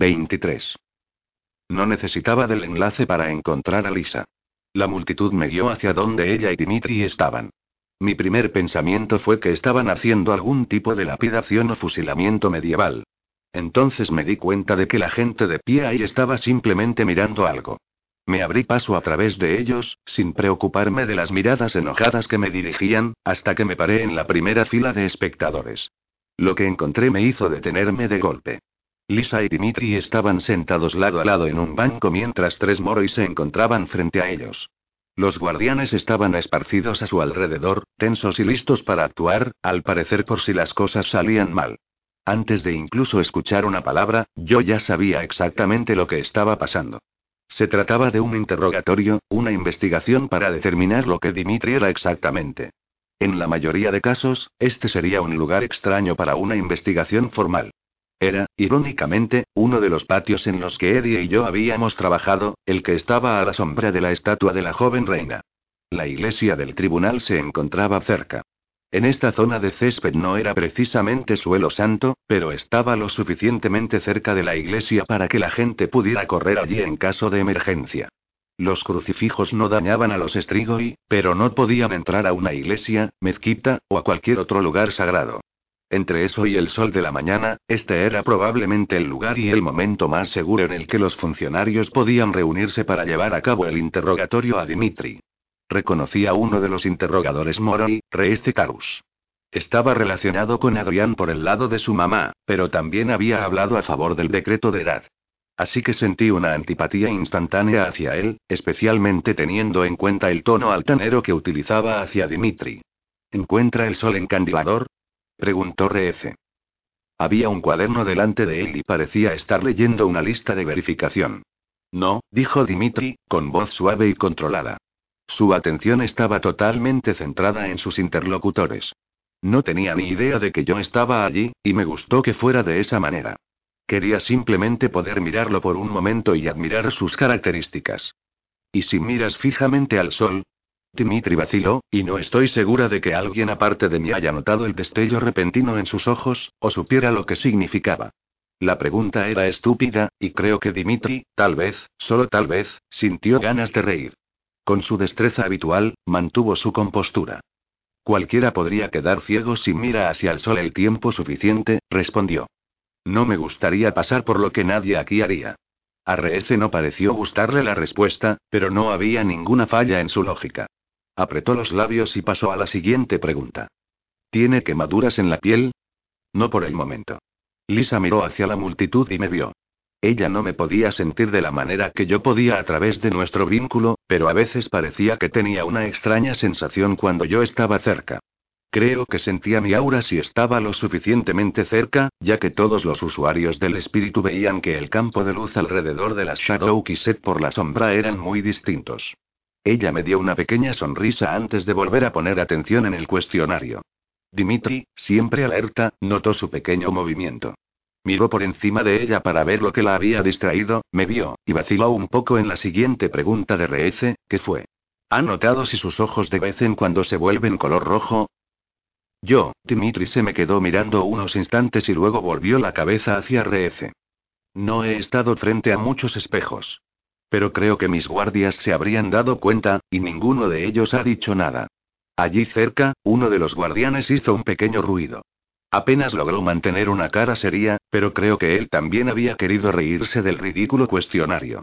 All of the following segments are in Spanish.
23. No necesitaba del enlace para encontrar a Lisa. La multitud me guió hacia donde ella y Dimitri estaban. Mi primer pensamiento fue que estaban haciendo algún tipo de lapidación o fusilamiento medieval. Entonces me di cuenta de que la gente de pie ahí estaba simplemente mirando algo. Me abrí paso a través de ellos, sin preocuparme de las miradas enojadas que me dirigían, hasta que me paré en la primera fila de espectadores. Lo que encontré me hizo detenerme de golpe. Lisa y Dimitri estaban sentados lado a lado en un banco mientras tres moros se encontraban frente a ellos. Los guardianes estaban esparcidos a su alrededor, tensos y listos para actuar, al parecer por si las cosas salían mal. Antes de incluso escuchar una palabra, yo ya sabía exactamente lo que estaba pasando. Se trataba de un interrogatorio, una investigación para determinar lo que Dimitri era exactamente. En la mayoría de casos, este sería un lugar extraño para una investigación formal. Era, irónicamente, uno de los patios en los que Eddie y yo habíamos trabajado, el que estaba a la sombra de la estatua de la joven reina. La iglesia del tribunal se encontraba cerca. En esta zona de césped no era precisamente suelo santo, pero estaba lo suficientemente cerca de la iglesia para que la gente pudiera correr allí en caso de emergencia. Los crucifijos no dañaban a los Strigoi, pero no podían entrar a una iglesia, mezquita, o a cualquier otro lugar sagrado. Entre eso y el sol de la mañana, este era probablemente el lugar y el momento más seguro en el que los funcionarios podían reunirse para llevar a cabo el interrogatorio a Dimitri. Reconocí a uno de los interrogadores Moroi, Reece Carus. Estaba relacionado con Adrián por el lado de su mamá, pero también había hablado a favor del decreto de edad. Así que sentí una antipatía instantánea hacia él, especialmente teniendo en cuenta el tono altanero que utilizaba hacia Dimitri. ¿Encuentra el sol encandibador? Preguntó Reece. Había un cuaderno delante de él y parecía estar leyendo una lista de verificación. No, dijo Dimitri, con voz suave y controlada. Su atención estaba totalmente centrada en sus interlocutores. No tenía ni idea de que yo estaba allí, y me gustó que fuera de esa manera. Quería simplemente poder mirarlo por un momento y admirar sus características. ¿Y si miras fijamente al sol? Dimitri vaciló, y no estoy segura de que alguien aparte de mí haya notado el destello repentino en sus ojos, o supiera lo que significaba. La pregunta era estúpida, y creo que Dimitri, tal vez, solo tal vez, sintió ganas de reír. Con su destreza habitual, mantuvo su compostura. Cualquiera podría quedar ciego si mira hacia el sol el tiempo suficiente, respondió. No me gustaría pasar por lo que nadie aquí haría. A Reece no pareció gustarle la respuesta, pero no había ninguna falla en su lógica. Apretó los labios y pasó a la siguiente pregunta. ¿Tiene quemaduras en la piel? No por el momento. Lisa miró hacia la multitud y me vio. Ella no me podía sentir de la manera que yo podía a través de nuestro vínculo, pero a veces parecía que tenía una extraña sensación cuando yo estaba cerca. Creo que sentía mi aura si estaba lo suficientemente cerca, ya que todos los usuarios del espíritu veían que el campo de luz alrededor de las Shadow Kiset por la sombra eran muy distintos. Ella me dio una pequeña sonrisa antes de volver a poner atención en el cuestionario. Dimitri, siempre alerta, notó su pequeño movimiento. Miró por encima de ella para ver lo que la había distraído, me vio, y vaciló un poco en la siguiente pregunta de Reece, ¿qué fue? ¿Ha notado si sus ojos de vez en cuando se vuelven color rojo? Yo, Dimitri se me quedó mirando unos instantes y luego volvió la cabeza hacia Reece. No he estado frente a muchos espejos. Pero creo que mis guardias se habrían dado cuenta, y ninguno de ellos ha dicho nada. Allí cerca, uno de los guardianes hizo un pequeño ruido. Apenas logró mantener una cara seria, pero creo que él también había querido reírse del ridículo cuestionario.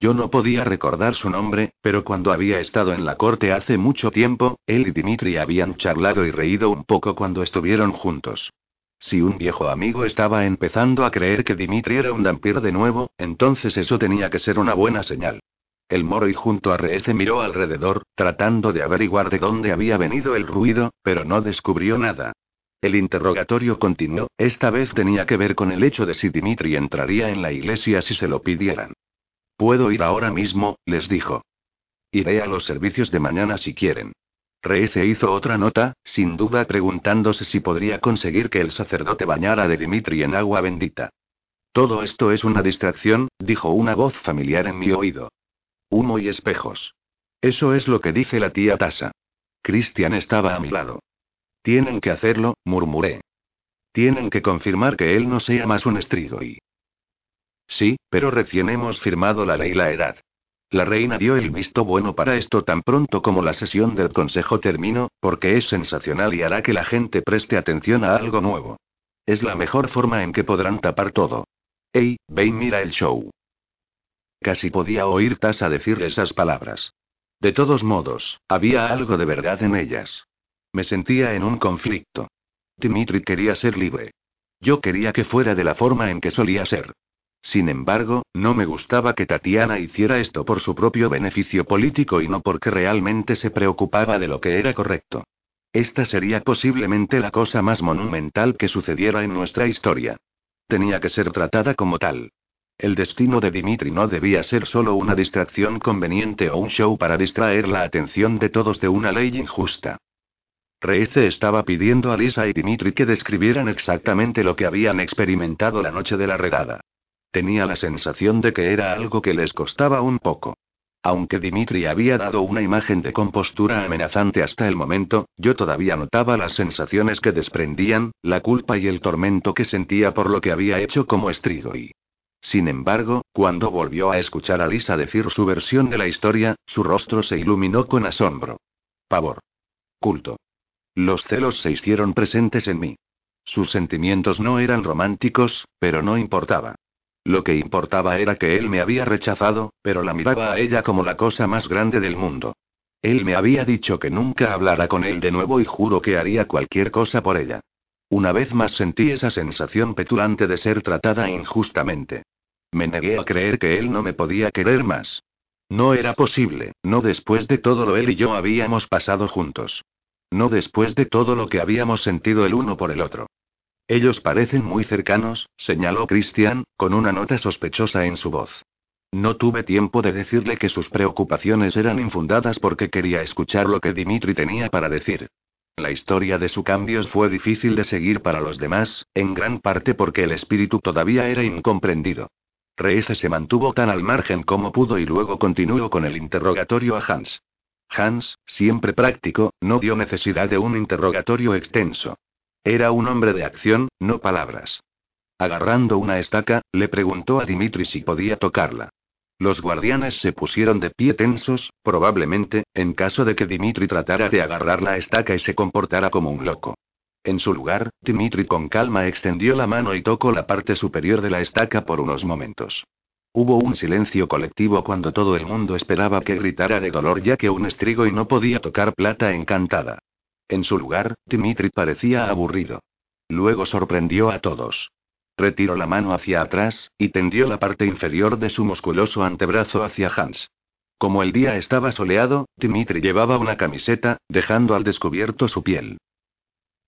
Yo no podía recordar su nombre, pero cuando había estado en la corte hace mucho tiempo, él y Dimitri habían charlado y reído un poco cuando estuvieron juntos. Si un viejo amigo estaba empezando a creer que Dimitri era un vampiro de nuevo, entonces eso tenía que ser una buena señal. El moro y junto a Reece miró alrededor, tratando de averiguar de dónde había venido el ruido, pero no descubrió nada. El interrogatorio continuó, esta vez tenía que ver con el hecho de si Dimitri entraría en la iglesia si se lo pidieran. Puedo ir ahora mismo, les dijo. Iré a los servicios de mañana si quieren. Reece hizo otra nota, sin duda preguntándose si podría conseguir que el sacerdote bañara de Dimitri en agua bendita. Todo esto es una distracción, dijo una voz familiar en mi oído. Humo y espejos. Eso es lo que dice la tía Tasa. Christian estaba a mi lado. Tienen que hacerlo, murmuré. Tienen que confirmar que él no sea más un estrigo y... Sí, pero recién hemos firmado la ley la edad. La reina dio el visto bueno para esto tan pronto como la sesión del consejo terminó, porque es sensacional y hará que la gente preste atención a algo nuevo. Es la mejor forma en que podrán tapar todo. Ey, ve y mira el show. Casi podía oír Tasa decir esas palabras. De todos modos, había algo de verdad en ellas. Me sentía en un conflicto. Dimitri quería ser libre. Yo quería que fuera de la forma en que solía ser. Sin embargo, no me gustaba que Tatiana hiciera esto por su propio beneficio político y no porque realmente se preocupaba de lo que era correcto. Esta sería posiblemente la cosa más monumental que sucediera en nuestra historia. Tenía que ser tratada como tal. El destino de Dimitri no debía ser solo una distracción conveniente o un show para distraer la atención de todos de una ley injusta. Reece estaba pidiendo a Lisa y Dimitri que describieran exactamente lo que habían experimentado la noche de la redada. Tenía la sensación de que era algo que les costaba un poco. Aunque Dimitri había dado una imagen de compostura amenazante hasta el momento, yo todavía notaba las sensaciones que desprendían, la culpa y el tormento que sentía por lo que había hecho como estrigo y. Sin embargo, cuando volvió a escuchar a Lisa decir su versión de la historia, su rostro se iluminó con asombro. Pavor. Culto. Los celos se hicieron presentes en mí. Sus sentimientos no eran románticos, pero no importaba. Lo que importaba era que él me había rechazado, pero la miraba a ella como la cosa más grande del mundo. Él me había dicho que nunca hablara con él de nuevo y juro que haría cualquier cosa por ella. Una vez más sentí esa sensación petulante de ser tratada injustamente. Me negué a creer que él no me podía querer más. No era posible, no después de todo lo él y yo habíamos pasado juntos. No después de todo lo que habíamos sentido el uno por el otro. Ellos parecen muy cercanos, señaló Christian, con una nota sospechosa en su voz. No tuve tiempo de decirle que sus preocupaciones eran infundadas porque quería escuchar lo que Dimitri tenía para decir. La historia de su cambio fue difícil de seguir para los demás, en gran parte porque el espíritu todavía era incomprendido. Reese se mantuvo tan al margen como pudo y luego continuó con el interrogatorio a Hans. Hans, siempre práctico, no dio necesidad de un interrogatorio extenso. Era un hombre de acción, no palabras. Agarrando una estaca, le preguntó a Dimitri si podía tocarla. Los guardianes se pusieron de pie tensos, probablemente, en caso de que Dimitri tratara de agarrar la estaca y se comportara como un loco. En su lugar, Dimitri con calma extendió la mano y tocó la parte superior de la estaca por unos momentos. Hubo un silencio colectivo cuando todo el mundo esperaba que gritara de dolor ya que un estrigo y no podía tocar plata encantada. En su lugar, Dimitri parecía aburrido. Luego sorprendió a todos. Retiró la mano hacia atrás, y tendió la parte inferior de su musculoso antebrazo hacia Hans. Como el día estaba soleado, Dimitri llevaba una camiseta, dejando al descubierto su piel.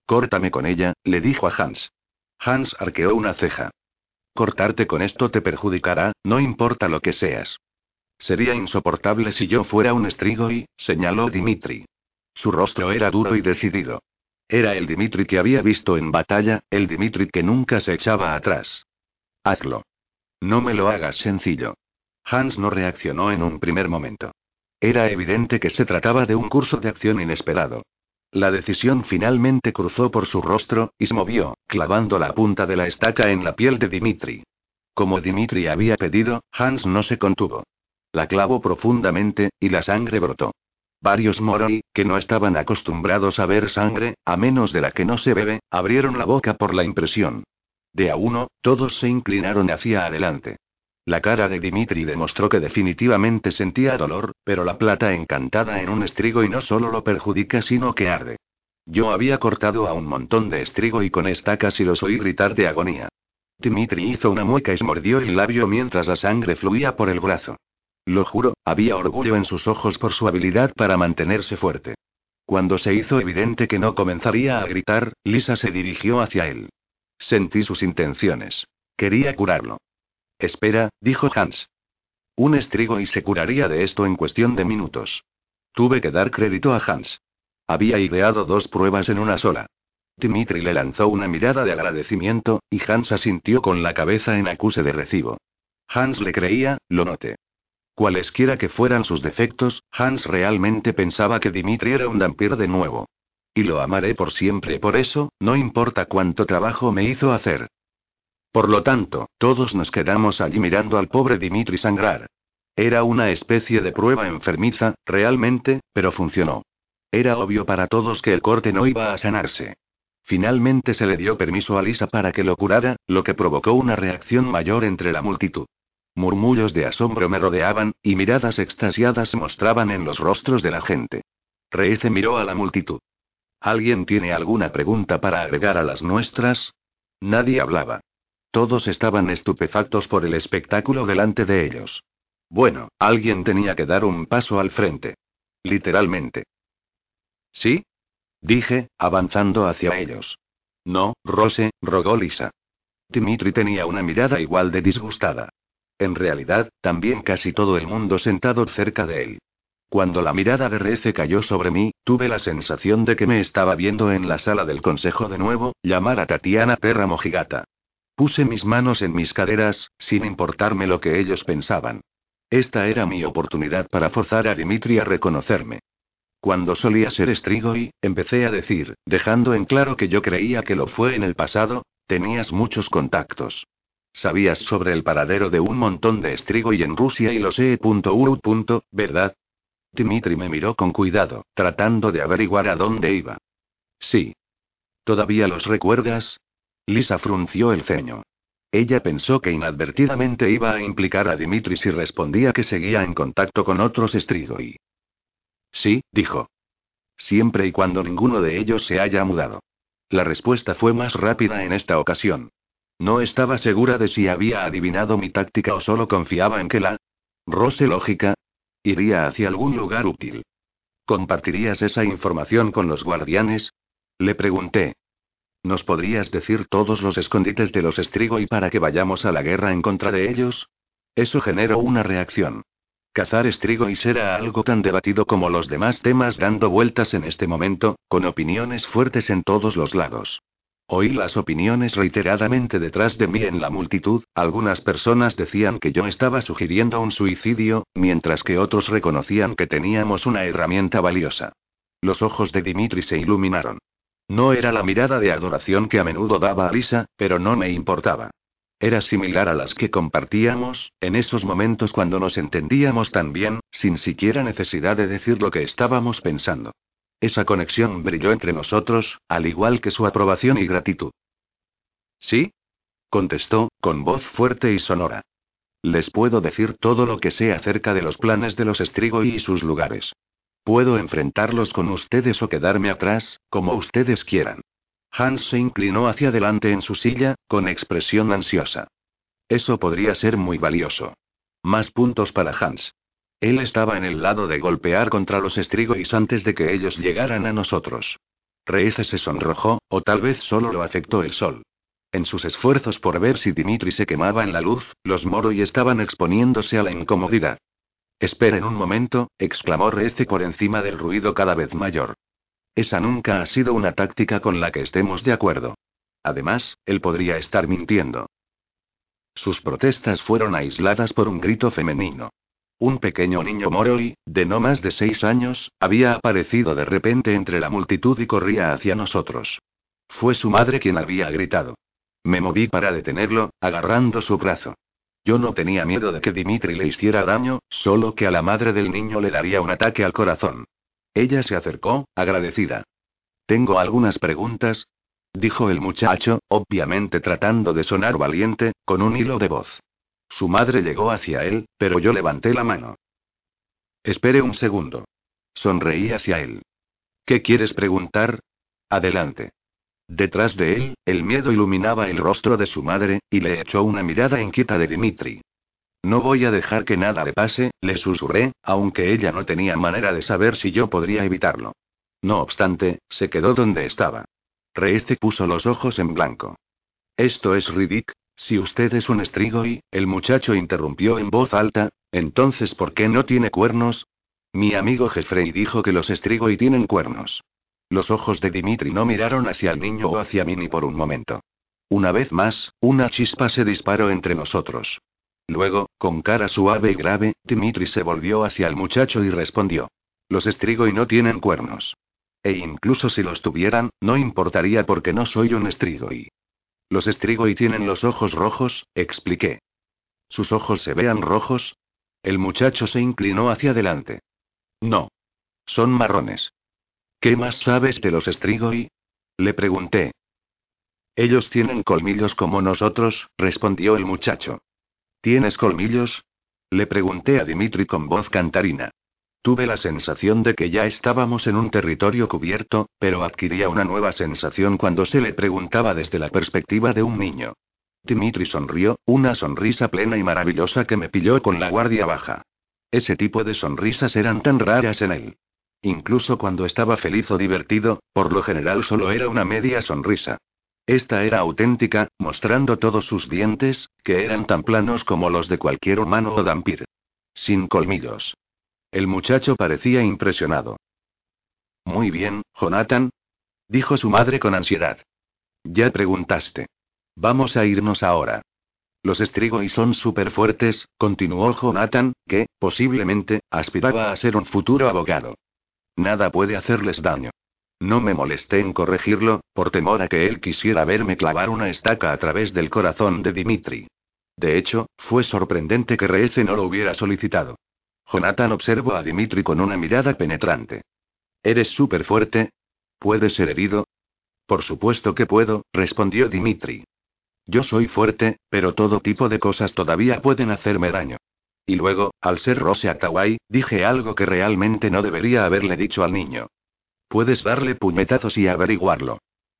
Córtame con ella, le dijo a Hans. Hans arqueó una ceja. Cortarte con esto te perjudicará, no importa lo que seas. Sería insoportable si yo fuera un estrigo y, señaló Dimitri. Su rostro era duro y decidido. Era el Dimitri que había visto en batalla, el Dimitri que nunca se echaba atrás. Hazlo. No me lo hagas sencillo. Hans no reaccionó en un primer momento. Era evidente que se trataba de un curso de acción inesperado. La decisión finalmente cruzó por su rostro, y se movió, clavando la punta de la estaca en la piel de Dimitri. Como Dimitri había pedido, Hans no se contuvo. La clavó profundamente, y la sangre brotó. Varios Moroi, que no estaban acostumbrados a ver sangre, a menos de la que no se bebe, abrieron la boca por la impresión. De a uno, todos se inclinaron hacia adelante. La cara de Dimitri demostró que definitivamente sentía dolor, pero la plata encantada en un estrigo y no solo lo perjudica sino que arde. Yo había cortado a un montón de estrigo y con estacas y los oí gritar de agonía. Dimitri hizo una mueca y mordió el labio mientras la sangre fluía por el brazo. Lo juro, había orgullo en sus ojos por su habilidad para mantenerse fuerte. Cuando se hizo evidente que no comenzaría a gritar, Lisa se dirigió hacia él. Sentí sus intenciones. Quería curarlo. Espera, dijo Hans. Un estrigo y se curaría de esto en cuestión de minutos. Tuve que dar crédito a Hans. Había ideado dos pruebas en una sola. Dimitri le lanzó una mirada de agradecimiento, y Hans asintió con la cabeza en acuse de recibo. Hans le creía, lo noté. Cualesquiera que fueran sus defectos, Hans realmente pensaba que Dimitri era un vampiro de nuevo. Y lo amaré por siempre por eso, no importa cuánto trabajo me hizo hacer. Por lo tanto, todos nos quedamos allí mirando al pobre Dimitri sangrar. Era una especie de prueba enfermiza, realmente, pero funcionó. Era obvio para todos que el corte no iba a sanarse. Finalmente se le dio permiso a Lisa para que lo curara, lo que provocó una reacción mayor entre la multitud. Murmullos de asombro me rodeaban, y miradas extasiadas mostraban en los rostros de la gente. Reece miró a la multitud. ¿Alguien tiene alguna pregunta para agregar a las nuestras? Nadie hablaba. Todos estaban estupefactos por el espectáculo delante de ellos. Bueno, alguien tenía que dar un paso al frente. Literalmente. ¿Sí? Dije, avanzando hacia ellos. No, Rose, rogó Lisa. Dimitri tenía una mirada igual de disgustada. En realidad, también casi todo el mundo sentado cerca de él. Cuando la mirada de Rece cayó sobre mí, tuve la sensación de que me estaba viendo en la sala del consejo de nuevo, llamar a Tatiana perra mojigata. Puse mis manos en mis caderas, sin importarme lo que ellos pensaban. Esta era mi oportunidad para forzar a Dimitri a reconocerme. Cuando solía ser Strigoi, empecé a decir, dejando en claro que yo creía que lo fue en el pasado, tenías muchos contactos. Sabías sobre el paradero de un montón de Strigoi en Rusia y lo sé. ¿Verdad? Dimitri me miró con cuidado, tratando de averiguar a dónde iba. Sí. ¿Todavía los recuerdas? Lisa frunció el ceño. Ella pensó que inadvertidamente iba a implicar a Dimitri si respondía que seguía en contacto con otros Strigoi. Sí, dijo. Siempre y cuando ninguno de ellos se haya mudado. La respuesta fue más rápida en esta ocasión. No estaba segura de si había adivinado mi táctica o solo confiaba en que la Rose lógica iría hacia algún lugar útil. ¿Compartirías esa información con los guardianes? Le pregunté. ¿Nos podrías decir todos los escondites de los Strigoi para que vayamos a la guerra en contra de ellos? Eso generó una reacción. Cazar Strigoi era algo tan debatido como los demás temas dando vueltas en este momento, con opiniones fuertes en todos los lados. Oí las opiniones reiteradamente detrás de mí en la multitud, algunas personas decían que yo estaba sugiriendo un suicidio, mientras que otros reconocían que teníamos una herramienta valiosa. Los ojos de Dimitri se iluminaron. No era la mirada de adoración que a menudo daba a Lisa, pero no me importaba. Era similar a las que compartíamos, en esos momentos cuando nos entendíamos tan bien, sin siquiera necesidad de decir lo que estábamos pensando. Esa conexión brilló entre nosotros, al igual que su aprobación y gratitud. ¿Sí? contestó, con voz fuerte y sonora. Les puedo decir todo lo que sé acerca de los planes de los Strigoi y sus lugares. Puedo enfrentarlos con ustedes o quedarme atrás, como ustedes quieran. Hans se inclinó hacia adelante en su silla, con expresión ansiosa. Eso podría ser muy valioso. Más puntos para Hans. Él estaba en el lado de golpear contra los estrigois antes de que ellos llegaran a nosotros. Reece se sonrojó, o tal vez solo lo afectó el sol. En sus esfuerzos por ver si Dimitri se quemaba en la luz, los Moroi estaban exponiéndose a la incomodidad. Esperen un momento, exclamó Reece por encima del ruido cada vez mayor. Esa nunca ha sido una táctica con la que estemos de acuerdo. Además, él podría estar mintiendo. Sus protestas fueron aisladas por un grito femenino. Un pequeño niño Moroi, de no más de seis años, había aparecido de repente entre la multitud y corría hacia nosotros. Fue su madre quien había gritado. Me moví para detenerlo, agarrando su brazo. Yo no tenía miedo de que Dimitri le hiciera daño, solo que a la madre del niño le daría un ataque al corazón. Ella se acercó, agradecida. Tengo algunas preguntas, dijo el muchacho, obviamente tratando de sonar valiente, con un hilo de voz. Su madre llegó hacia él, pero yo levanté la mano. Espere un segundo. Sonreí hacia él. ¿Qué quieres preguntar? Adelante. Detrás de él, el miedo iluminaba el rostro de su madre, y le echó una mirada inquieta de Dimitri. No voy a dejar que nada le pase, le susurré, aunque ella no tenía manera de saber si yo podría evitarlo. No obstante, se quedó donde estaba. Reece puso los ojos en blanco. Esto es ridículo. Si usted es un Strigoi, el muchacho interrumpió en voz alta, entonces ¿por qué no tiene cuernos? Mi amigo Jeffrey dijo que los Strigoi tienen cuernos. Los ojos de Dimitri no miraron hacia el niño o hacia mí ni por un momento. Una vez más, una chispa se disparó entre nosotros. Luego, con cara suave y grave, Dimitri se volvió hacia el muchacho y respondió. Los Strigoi no tienen cuernos. E incluso si los tuvieran, no importaría porque no soy un Strigoi. Los y tienen los ojos rojos, expliqué. ¿Sus ojos se vean rojos? El muchacho se inclinó hacia adelante. No. Son marrones. ¿Qué más sabes de los Strigoi? Le pregunté. Ellos tienen colmillos como nosotros, respondió el muchacho. ¿Tienes colmillos? Le pregunté a Dimitri con voz cantarina. Tuve la sensación de que ya estábamos en un territorio cubierto, pero adquiría una nueva sensación cuando se le preguntaba desde la perspectiva de un niño. Dimitri sonrió, una sonrisa plena y maravillosa que me pilló con la guardia baja. Ese tipo de sonrisas eran tan raras en él. Incluso cuando estaba feliz o divertido, por lo general solo era una media sonrisa. Esta era auténtica, mostrando todos sus dientes, que eran tan planos como los de cualquier humano o dampir. Sin colmillos. El muchacho parecía impresionado. Muy bien, Jonathan. Dijo su madre con ansiedad. Ya preguntaste. Vamos a irnos ahora. Los y son súper fuertes, continuó Jonathan, que, posiblemente, aspiraba a ser un futuro abogado. Nada puede hacerles daño. No me molesté en corregirlo, por temor a que él quisiera verme clavar una estaca a través del corazón de Dimitri. De hecho, fue sorprendente que Reece no lo hubiera solicitado. Jonathan observó a Dimitri con una mirada penetrante. ¿Eres súper fuerte? ¿Puedes ser herido? Por supuesto que puedo, respondió Dimitri. Yo soy fuerte, pero todo tipo de cosas todavía pueden hacerme daño. Y luego, al ser Rose Atawai, dije algo que realmente no debería haberle dicho al niño. Puedes darle puñetazos y averiguarlo.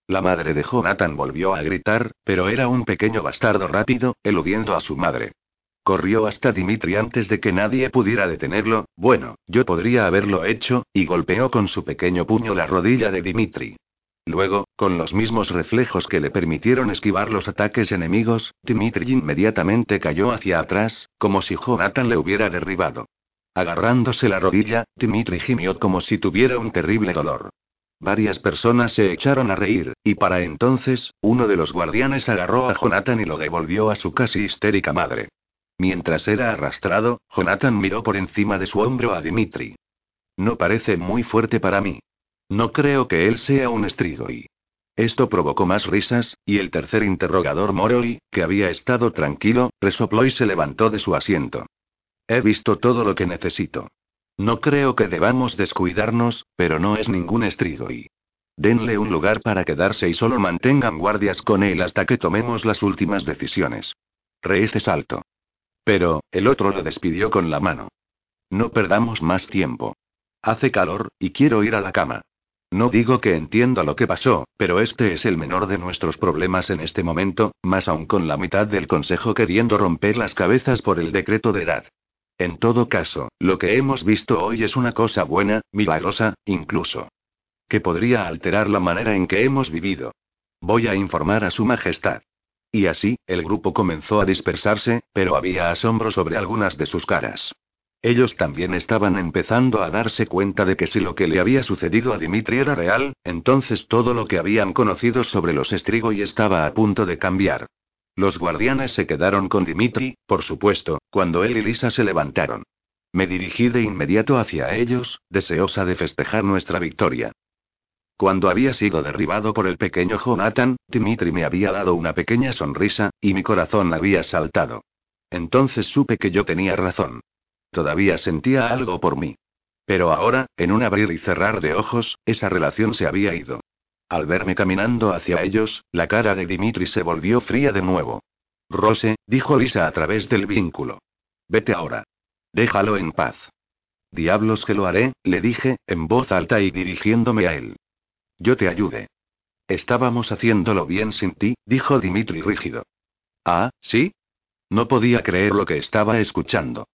La madre de Jonathan volvió a gritar, pero era un pequeño bastardo rápido, eludiendo a su madre. Corrió hasta Dimitri antes de que nadie pudiera detenerlo, bueno, yo podría haberlo hecho, y golpeó con su pequeño puño la rodilla de Dimitri. Luego, con los mismos reflejos que le permitieron esquivar los ataques enemigos, Dimitri inmediatamente cayó hacia atrás, como si Jonathan le hubiera derribado. Agarrándose la rodilla, Dimitri gimió como si tuviera un terrible dolor. Varias personas se echaron a reír, y para entonces, uno de los guardianes agarró a Jonathan y lo devolvió a su casi histérica madre. Mientras era arrastrado, Jonathan miró por encima de su hombro a Dimitri. No parece muy fuerte para mí. No creo que él sea un Strigoi. Esto provocó más risas, y el tercer interrogador Moroi, que había estado tranquilo, resopló y se levantó de su asiento. He visto todo lo que necesito. No creo que debamos descuidarnos, pero no es ningún Strigoi. Denle un lugar para quedarse y solo mantengan guardias con él hasta que tomemos las últimas decisiones. Reese salto. Pero, el otro lo despidió con la mano. No perdamos más tiempo. Hace calor, y quiero ir a la cama. No digo que entienda lo que pasó, pero este es el menor de nuestros problemas en este momento, más aún con la mitad del Consejo queriendo romper las cabezas por el decreto de edad. En todo caso, lo que hemos visto hoy es una cosa buena, milagrosa, incluso. Que podría alterar la manera en que hemos vivido. Voy a informar a Su Majestad. Y así, el grupo comenzó a dispersarse, pero había asombro sobre algunas de sus caras. Ellos también estaban empezando a darse cuenta de que si lo que le había sucedido a Dimitri era real, entonces todo lo que habían conocido sobre los Strigoi estaba a punto de cambiar. Los guardianes se quedaron con Dimitri, por supuesto, cuando él y Lisa se levantaron. Me dirigí de inmediato hacia ellos, deseosa de festejar nuestra victoria. Cuando había sido derribado por el pequeño Jonathan, Dimitri me había dado una pequeña sonrisa, y mi corazón había saltado. Entonces supe que yo tenía razón. Todavía sentía algo por mí. Pero ahora, en un abrir y cerrar de ojos, esa relación se había ido. Al verme caminando hacia ellos, la cara de Dimitri se volvió fría de nuevo. Rose, dijo Lisa a través del vínculo. Vete ahora. Déjalo en paz. Diablos que lo haré, le dije, en voz alta y dirigiéndome a él. Yo te ayude. Estábamos haciéndolo bien sin ti, dijo Dimitri rígido. Ah, ¿sí? No podía creer lo que estaba escuchando.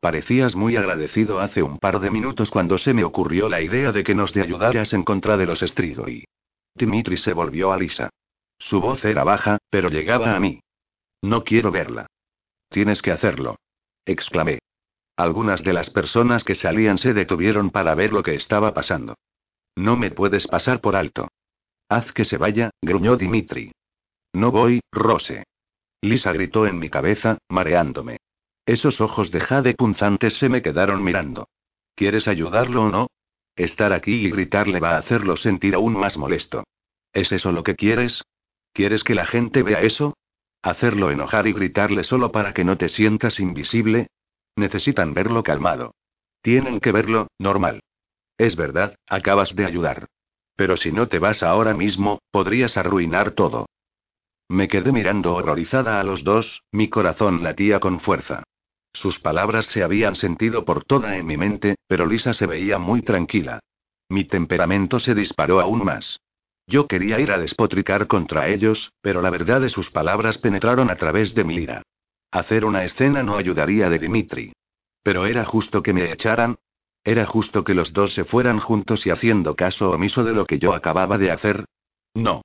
Parecías muy agradecido hace un par de minutos cuando se me ocurrió la idea de que nos te ayudaras en contra de los Strigoi. Dimitri se volvió a Lisa. Su voz era baja, pero llegaba a mí. No quiero verla. Tienes que hacerlo. exclamé. Algunas de las personas que salían se detuvieron para ver lo que estaba pasando. No me puedes pasar por alto. Haz que se vaya, gruñó Dimitri. No voy, Rose. Lisa gritó en mi cabeza, mareándome. Esos ojos de jade punzantes se me quedaron mirando. ¿Quieres ayudarlo o no? Estar aquí y gritarle va a hacerlo sentir aún más molesto. ¿Es eso lo que quieres? ¿Quieres que la gente vea eso? ¿Hacerlo enojar y gritarle solo para que no te sientas invisible? Necesitan verlo calmado. Tienen que verlo, normal. Es verdad, acabas de ayudar. Pero si no te vas ahora mismo, podrías arruinar todo. Me quedé mirando horrorizada a los dos, mi corazón latía con fuerza. Sus palabras se habían sentido por toda en mi mente, pero Lisa se veía muy tranquila. Mi temperamento se disparó aún más. Yo quería ir a despotricar contra ellos, pero la verdad de sus palabras penetraron a través de mi ira. Hacer una escena no ayudaría de Dimitri. Pero era justo que me echaran. Era justo que los dos se fueran juntos y haciendo caso omiso de lo que yo acababa de hacer. No.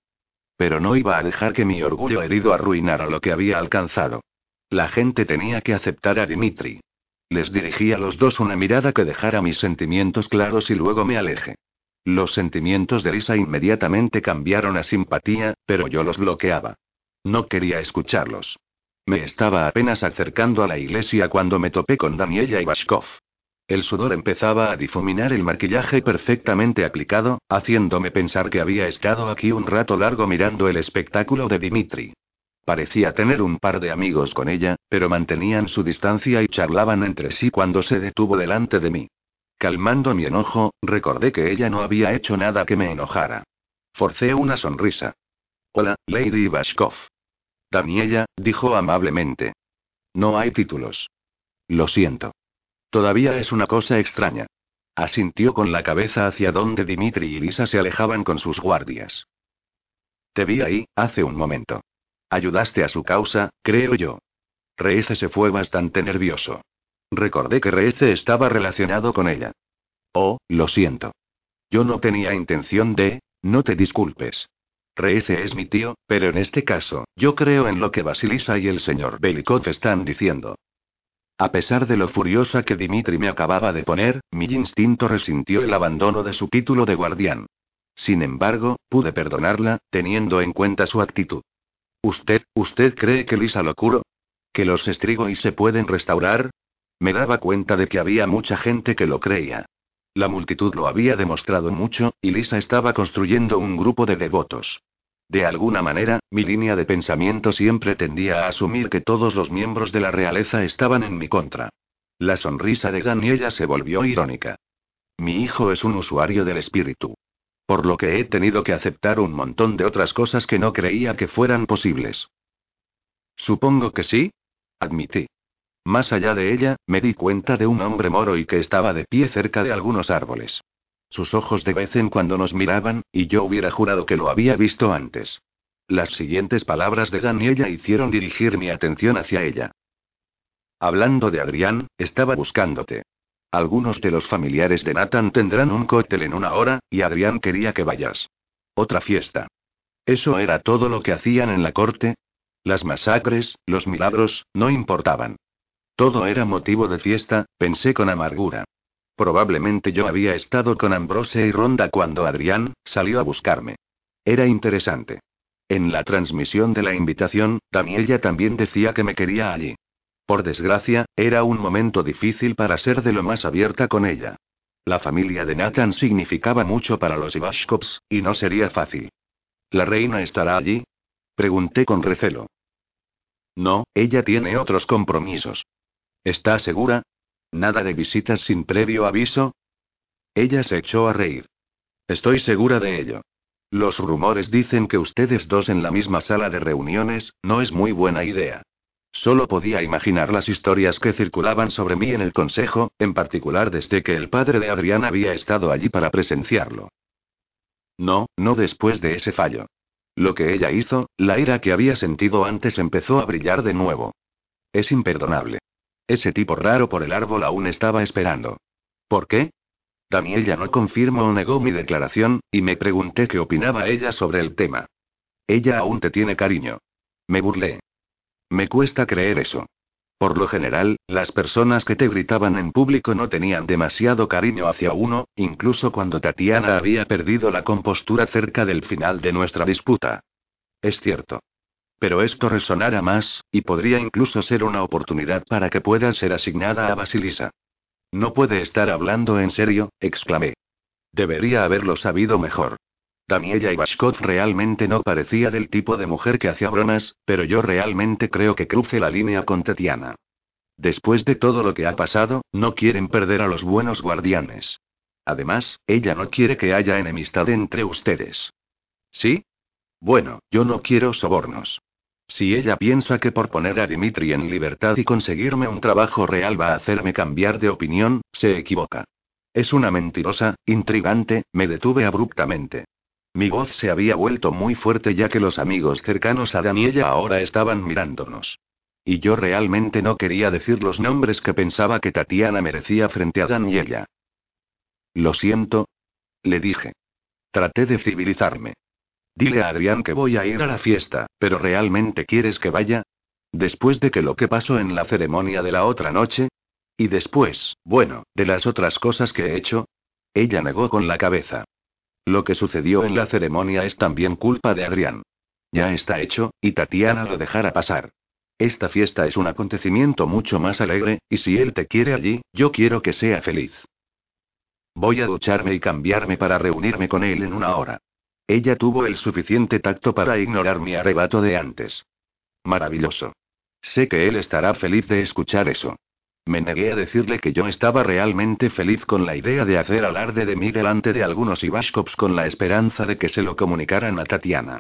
Pero no iba a dejar que mi orgullo herido arruinara lo que había alcanzado. La gente tenía que aceptar a Dimitri. Les dirigí a los dos una mirada que dejara mis sentimientos claros y luego me alejé. Los sentimientos de Lisa inmediatamente cambiaron a simpatía, pero yo los bloqueaba. No quería escucharlos. Me estaba apenas acercando a la iglesia cuando me topé con Daniela Bashkov. El sudor empezaba a difuminar el maquillaje perfectamente aplicado, haciéndome pensar que había estado aquí un rato largo mirando el espectáculo de Dimitri. Parecía tener un par de amigos con ella, pero mantenían su distancia y charlaban entre sí cuando se detuvo delante de mí. Calmando mi enojo, recordé que ella no había hecho nada que me enojara. Forcé una sonrisa. Hola, Lady Bashkov. Daniela, dijo amablemente. No hay títulos. Lo siento. Todavía es una cosa extraña. Asintió con la cabeza hacia donde Dimitri y Lisa se alejaban con sus guardias. Te vi ahí, hace un momento. Ayudaste a su causa, creo yo. Reece se fue bastante nervioso. Recordé que Reece estaba relacionado con ella. Oh, lo siento. Yo no tenía intención de... No te disculpes. Reece es mi tío, pero en este caso, yo creo en lo que Basilisa y el señor Belikov están diciendo. A pesar de lo furiosa que Dimitri me acababa de poner, mi instinto resintió el abandono de su título de guardián. Sin embargo, pude perdonarla, teniendo en cuenta su actitud. ¿Usted, usted cree que Lisa lo curó? ¿Que los estrigo y se pueden restaurar? Me daba cuenta de que había mucha gente que lo creía. La multitud lo había demostrado mucho, y Lisa estaba construyendo un grupo de devotos. De alguna manera, mi línea de pensamiento siempre tendía a asumir que todos los miembros de la realeza estaban en mi contra. La sonrisa de Daniela se volvió irónica. Mi hijo es un usuario del espíritu. Por lo que he tenido que aceptar un montón de otras cosas que no creía que fueran posibles. Supongo que sí, admití. Más allá de ella, me di cuenta de un hombre moro y que estaba de pie cerca de algunos árboles. Sus ojos de vez en cuando nos miraban, y yo hubiera jurado que lo había visto antes. Las siguientes palabras de Daniela hicieron dirigir mi atención hacia ella. Hablando de Adrián, estaba buscándote. Algunos de los familiares de Nathan tendrán un cóctel en una hora, y Adrián quería que vayas. Otra fiesta. ¿Eso era todo lo que hacían en la corte? Las masacres, los milagros, no importaban. Todo era motivo de fiesta, pensé con amargura. Probablemente yo había estado con Ambrose y Ronda cuando Adrián salió a buscarme. Era interesante. En la transmisión de la invitación, Daniela también decía que me quería allí. Por desgracia, era un momento difícil para ser de lo más abierta con ella. La familia de Nathan significaba mucho para los Ivashkovs, y no sería fácil. ¿La reina estará allí? Pregunté con recelo. No, ella tiene otros compromisos. ¿Está segura? ¿Nada de visitas sin previo aviso? Ella se echó a reír. Estoy segura de ello. Los rumores dicen que ustedes dos en la misma sala de reuniones, no es muy buena idea. Solo podía imaginar las historias que circulaban sobre mí en el consejo, en particular desde que el padre de Adrián había estado allí para presenciarlo. No, no después de ese fallo. Lo que ella hizo, la ira que había sentido antes empezó a brillar de nuevo. Es imperdonable. Ese tipo raro por el árbol aún estaba esperando. ¿Por qué? Daniel ya no confirmó o negó mi declaración, y me pregunté qué opinaba ella sobre el tema. Ella aún te tiene cariño. Me burlé. Me cuesta creer eso. Por lo general, las personas que te gritaban en público no tenían demasiado cariño hacia uno, incluso cuando Tatiana había perdido la compostura cerca del final de nuestra disputa. Es cierto. Pero esto resonará más, y podría incluso ser una oportunidad para que pueda ser asignada a Basilisa. No puede estar hablando en serio, exclamé. Debería haberlo sabido mejor. Daniela Ibashkov realmente no parecía del tipo de mujer que hacía bromas, pero yo realmente creo que cruce la línea con Tetiana. Después de todo lo que ha pasado, no quieren perder a los buenos guardianes. Además, ella no quiere que haya enemistad entre ustedes. ¿Sí? Bueno, yo no quiero sobornos. Si ella piensa que por poner a Dimitri en libertad y conseguirme un trabajo real va a hacerme cambiar de opinión, se equivoca. Es una mentirosa, intrigante, me detuve abruptamente. Mi voz se había vuelto muy fuerte ya que los amigos cercanos a Daniela ahora estaban mirándonos. Y yo realmente no quería decir los nombres que pensaba que Tatiana merecía frente a Daniela. Lo siento. Le dije. Traté de civilizarme. Dile a Adrián que voy a ir a la fiesta, pero ¿realmente quieres que vaya? Después de que lo que pasó en la ceremonia de la otra noche. Y después, bueno, de las otras cosas que he hecho. Ella negó con la cabeza. Lo que sucedió en la ceremonia es también culpa de Adrián. Ya está hecho, y Tatiana lo dejará pasar. Esta fiesta es un acontecimiento mucho más alegre, y si él te quiere allí, yo quiero que sea feliz. Voy a ducharme y cambiarme para reunirme con él en una hora. Ella tuvo el suficiente tacto para ignorar mi arrebato de antes. Maravilloso. Sé que él estará feliz de escuchar eso. Me negué a decirle que yo estaba realmente feliz con la idea de hacer alarde de mí delante de algunos Ivashkovs con la esperanza de que se lo comunicaran a Tatiana.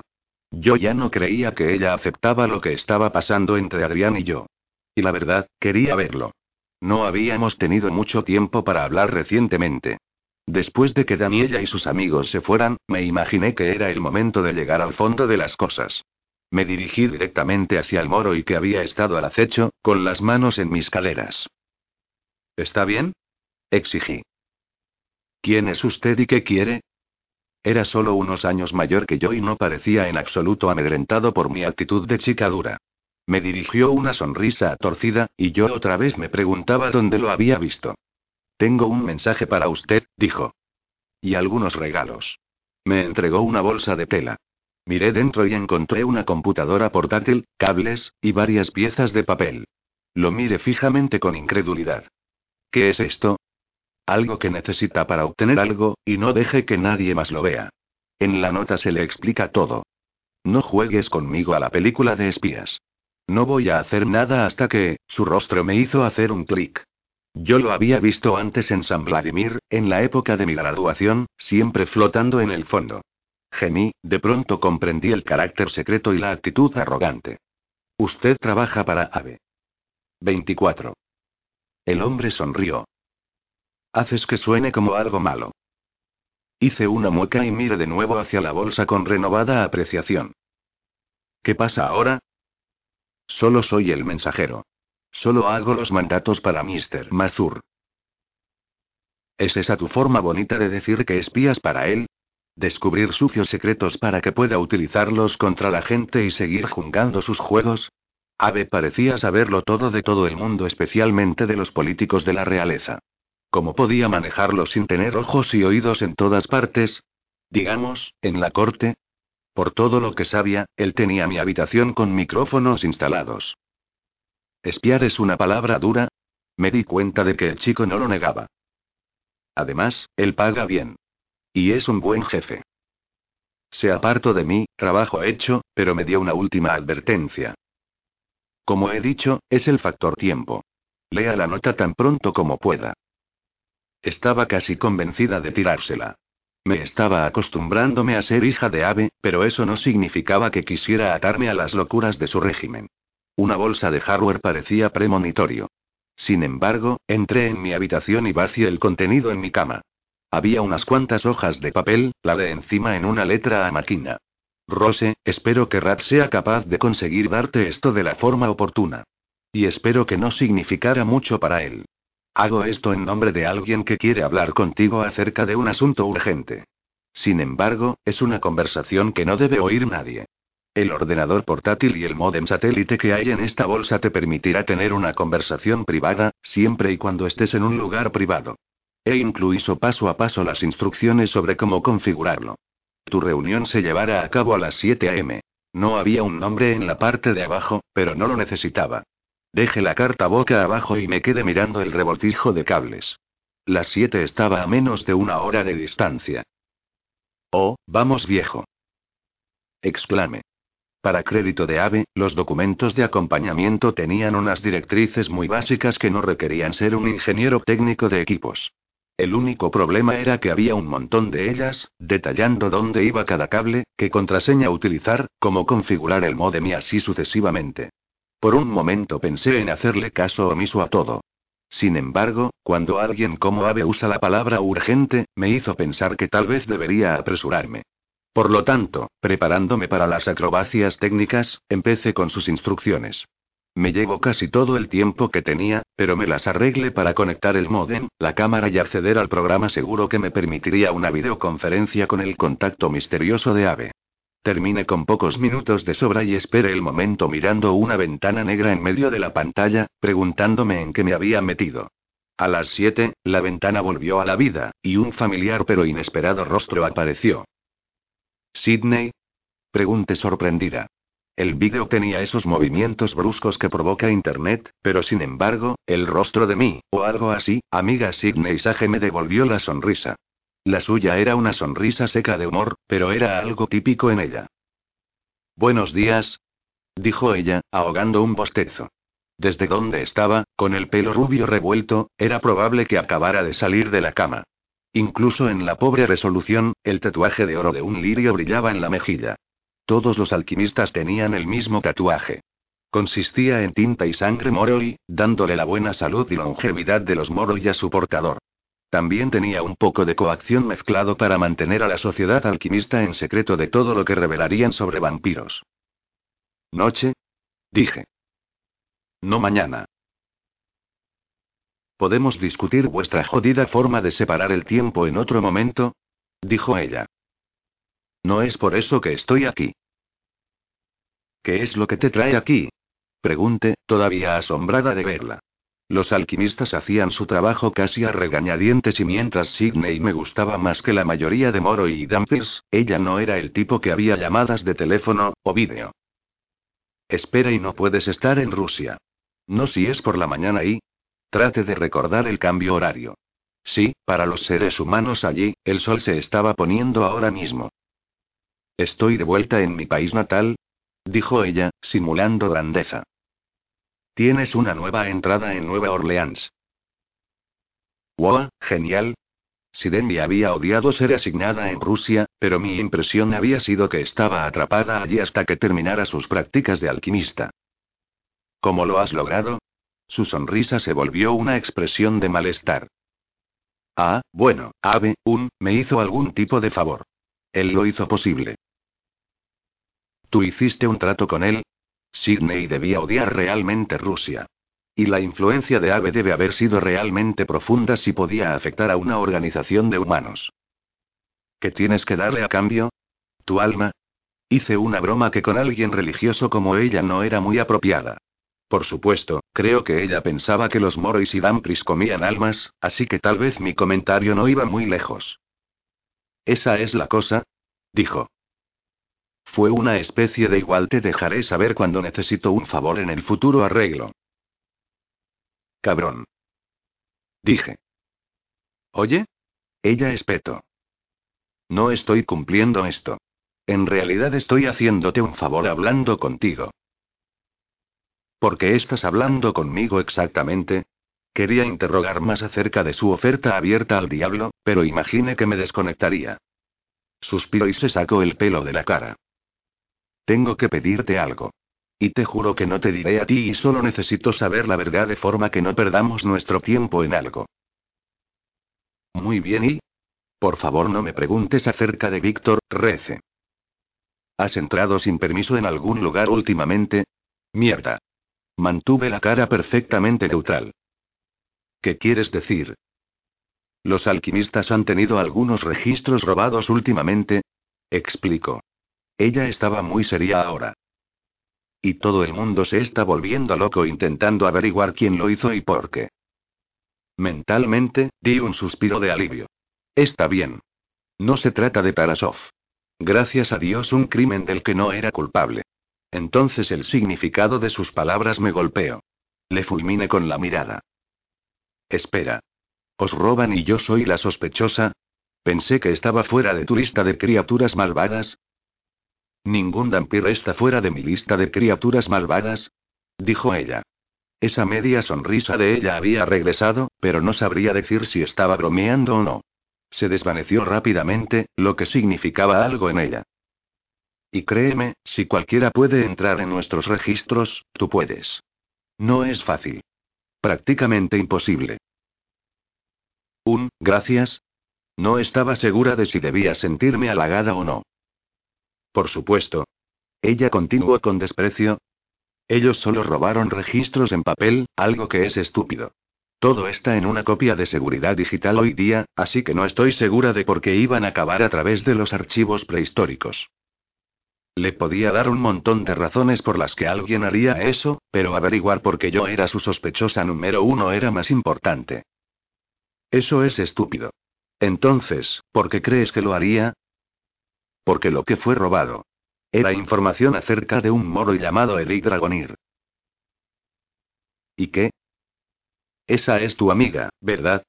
Yo ya no creía que ella aceptaba lo que estaba pasando entre Adrián y yo. Y la verdad, quería verlo. No habíamos tenido mucho tiempo para hablar recientemente. Después de que Daniela y sus amigos se fueran, me imaginé que era el momento de llegar al fondo de las cosas. Me dirigí directamente hacia el moro y que había estado al acecho, con las manos en mis caleras. ¿Está bien? Exigí. ¿Quién es usted y qué quiere? Era solo unos años mayor que yo y no parecía en absoluto amedrentado por mi actitud de chica dura. Me dirigió una sonrisa torcida, y yo otra vez me preguntaba dónde lo había visto. Tengo un mensaje para usted, dijo. Y algunos regalos. Me entregó una bolsa de tela. Miré dentro y encontré una computadora portátil, cables, y varias piezas de papel. Lo miré fijamente con incredulidad. ¿Qué es esto? Algo que necesita para obtener algo, y no deje que nadie más lo vea. En la nota se le explica todo. No juegues conmigo a la película de espías. No voy a hacer nada hasta que, su rostro me hizo hacer un clic. Yo lo había visto antes en San Vladimir, en la época de mi graduación, siempre flotando en el fondo. Gemí, de pronto comprendí el carácter secreto y la actitud arrogante. Usted trabaja para AVE. 24. El hombre sonrió. Haces que suene como algo malo. Hice una mueca y miré de nuevo hacia la bolsa con renovada apreciación. ¿Qué pasa ahora? Solo soy el mensajero. Solo hago los mandatos para Mr. Mazur. ¿Es esa tu forma bonita de decir que espías para él? ¿Descubrir sucios secretos para que pueda utilizarlos contra la gente y seguir juzgando sus juegos? Ave parecía saberlo todo de todo el mundo, especialmente de los políticos de la realeza. ¿Cómo podía manejarlo sin tener ojos y oídos en todas partes? Digamos, en la corte. Por todo lo que sabía, él tenía mi habitación con micrófonos instalados. Espiar es una palabra dura. Me di cuenta de que el chico no lo negaba. Además, él paga bien. Y es un buen jefe. Se apartó de mí, trabajo hecho, pero me dio una última advertencia. Como he dicho, es el factor tiempo. Lea la nota tan pronto como pueda. Estaba casi convencida de tirársela. Me estaba acostumbrándome a ser hija de ave, pero eso no significaba que quisiera atarme a las locuras de su régimen. Una bolsa de hardware parecía premonitorio. Sin embargo, entré en mi habitación y vacié el contenido en mi cama. Había unas cuantas hojas de papel, la de encima en una letra a máquina. Rose, espero que Rat sea capaz de conseguir darte esto de la forma oportuna. Y espero que no significara mucho para él. Hago esto en nombre de alguien que quiere hablar contigo acerca de un asunto urgente. Sin embargo, es una conversación que no debe oír nadie. El ordenador portátil y el modem satélite que hay en esta bolsa te permitirá tener una conversación privada, siempre y cuando estés en un lugar privado. He incluido paso a paso las instrucciones sobre cómo configurarlo. Tu reunión se llevará a cabo a las 7 a.m. No había un nombre en la parte de abajo, pero no lo necesitaba. Deje la carta boca abajo y me quedé mirando el revoltijo de cables. Las 7 estaba a menos de una hora de distancia. Oh, vamos viejo. Exclame. Para crédito de AVE, los documentos de acompañamiento tenían unas directrices muy básicas que no requerían ser un ingeniero técnico de equipos. El único problema era que había un montón de ellas, detallando dónde iba cada cable, qué contraseña utilizar, cómo configurar el modem y así sucesivamente. Por un momento pensé en hacerle caso omiso a todo. Sin embargo, cuando alguien como Ave usa la palabra urgente, me hizo pensar que tal vez debería apresurarme. Por lo tanto, preparándome para las acrobacias técnicas, empecé con sus instrucciones. Me llevo casi todo el tiempo que tenía, pero me las arreglé para conectar el modem, la cámara y acceder al programa seguro que me permitiría una videoconferencia con el contacto misterioso de Ave. Terminé con pocos minutos de sobra y esperé el momento mirando una ventana negra en medio de la pantalla, preguntándome en qué me había metido. A las 7, la ventana volvió a la vida, y un familiar pero inesperado rostro apareció. ¿Sidney? Pregunté sorprendida. El vídeo tenía esos movimientos bruscos que provoca Internet, pero sin embargo, el rostro de mí, o algo así, amiga Sidney Sage me devolvió la sonrisa. La suya era una sonrisa seca de humor, pero era algo típico en ella. Buenos días, dijo ella, ahogando un bostezo. Desde donde estaba, con el pelo rubio revuelto, era probable que acabara de salir de la cama. Incluso en la pobre resolución, el tatuaje de oro de un lirio brillaba en la mejilla. Todos los alquimistas tenían el mismo tatuaje. Consistía en tinta y sangre Moroi, dándole la buena salud y longevidad de los Moroi a su portador. También tenía un poco de coacción mezclado para mantener a la sociedad alquimista en secreto de todo lo que revelarían sobre vampiros. ¿Noche? Dije. No mañana. ¿Podemos discutir vuestra jodida forma de separar el tiempo en otro momento? dijo ella. No es por eso que estoy aquí. ¿Qué es lo que te trae aquí? Pregunté, todavía asombrada de verla. Los alquimistas hacían su trabajo casi a regañadientes y mientras Sidney me gustaba más que la mayoría de Moro y Dampers, ella no era el tipo que había llamadas de teléfono, o vídeo. Espera y no puedes estar en Rusia. No si es por la mañana y... Trate de recordar el cambio horario. Sí, para los seres humanos allí, el sol se estaba poniendo ahora mismo. Estoy de vuelta en mi país natal, dijo ella, simulando grandeza. Tienes una nueva entrada en Nueva Orleans. ¡Wow! Genial. Sidenmi había odiado ser asignada en Rusia, pero mi impresión había sido que estaba atrapada allí hasta que terminara sus prácticas de alquimista. ¿Cómo lo has logrado? Su sonrisa se volvió una expresión de malestar. Ah, bueno, Ave, un, me hizo algún tipo de favor. Él lo hizo posible. ¿Tú hiciste un trato con él? Sidney debía odiar realmente Rusia. Y la influencia de Ave debe haber sido realmente profunda si podía afectar a una organización de humanos. ¿Qué tienes que darle a cambio? ¿Tu alma? Hice una broma que con alguien religioso como ella no era muy apropiada. Por supuesto, creo que ella pensaba que los Moros y Dampris comían almas, así que tal vez mi comentario no iba muy lejos. Esa es la cosa, dijo. Fue una especie de igual te dejaré saber cuando necesito un favor en el futuro arreglo. Cabrón. Dije. Oye? Ella espetó. No estoy cumpliendo esto. En realidad estoy haciéndote un favor hablando contigo. ¿Por qué estás hablando conmigo exactamente? Quería interrogar más acerca de su oferta abierta al diablo, pero imaginé que me desconectaría. Suspiró y se sacó el pelo de la cara. Tengo que pedirte algo. Y te juro que no te diré a ti y solo necesito saber la verdad de forma que no perdamos nuestro tiempo en algo. Muy bien y... Por favor no me preguntes acerca de Víctor, Rece. ¿Has entrado sin permiso en algún lugar últimamente? Mierda. Mantuve la cara perfectamente neutral. ¿Qué quieres decir? Los alquimistas han tenido algunos registros robados últimamente. Explico. Ella estaba muy seria ahora. Y todo el mundo se está volviendo loco intentando averiguar quién lo hizo y por qué. Mentalmente, di un suspiro de alivio. Está bien. No se trata de Tarasov. Gracias a Dios un crimen del que no era culpable. Entonces el significado de sus palabras me golpeó. Le fulminé con la mirada. Espera. ¿Os roban y yo soy la sospechosa? Pensé que estaba fuera de tu lista de criaturas malvadas. Ningún vampiro está fuera de mi lista de criaturas malvadas, dijo ella. Esa media sonrisa de ella había regresado, pero no sabría decir si estaba bromeando o no. Se desvaneció rápidamente, lo que significaba algo en ella. Y créeme, si cualquiera puede entrar en nuestros registros, tú puedes. No es fácil. Prácticamente imposible. Un, gracias. No estaba segura de si debía sentirme halagada o no. Por supuesto. Ella continuó con desprecio, ellos solo robaron registros en papel, algo que es estúpido. Todo está en una copia de seguridad digital hoy día, así que no estoy segura de por qué iban a acabar a través de los archivos prehistóricos. Le podía dar un montón de razones por las que alguien haría eso, pero averiguar por qué yo era su sospechosa número uno era más importante. Eso es estúpido. Entonces, ¿por qué crees que lo haría? Porque lo que fue robado era información acerca de un moro llamado Eric Dragonir. ¿Y qué? Esa es tu amiga, ¿verdad?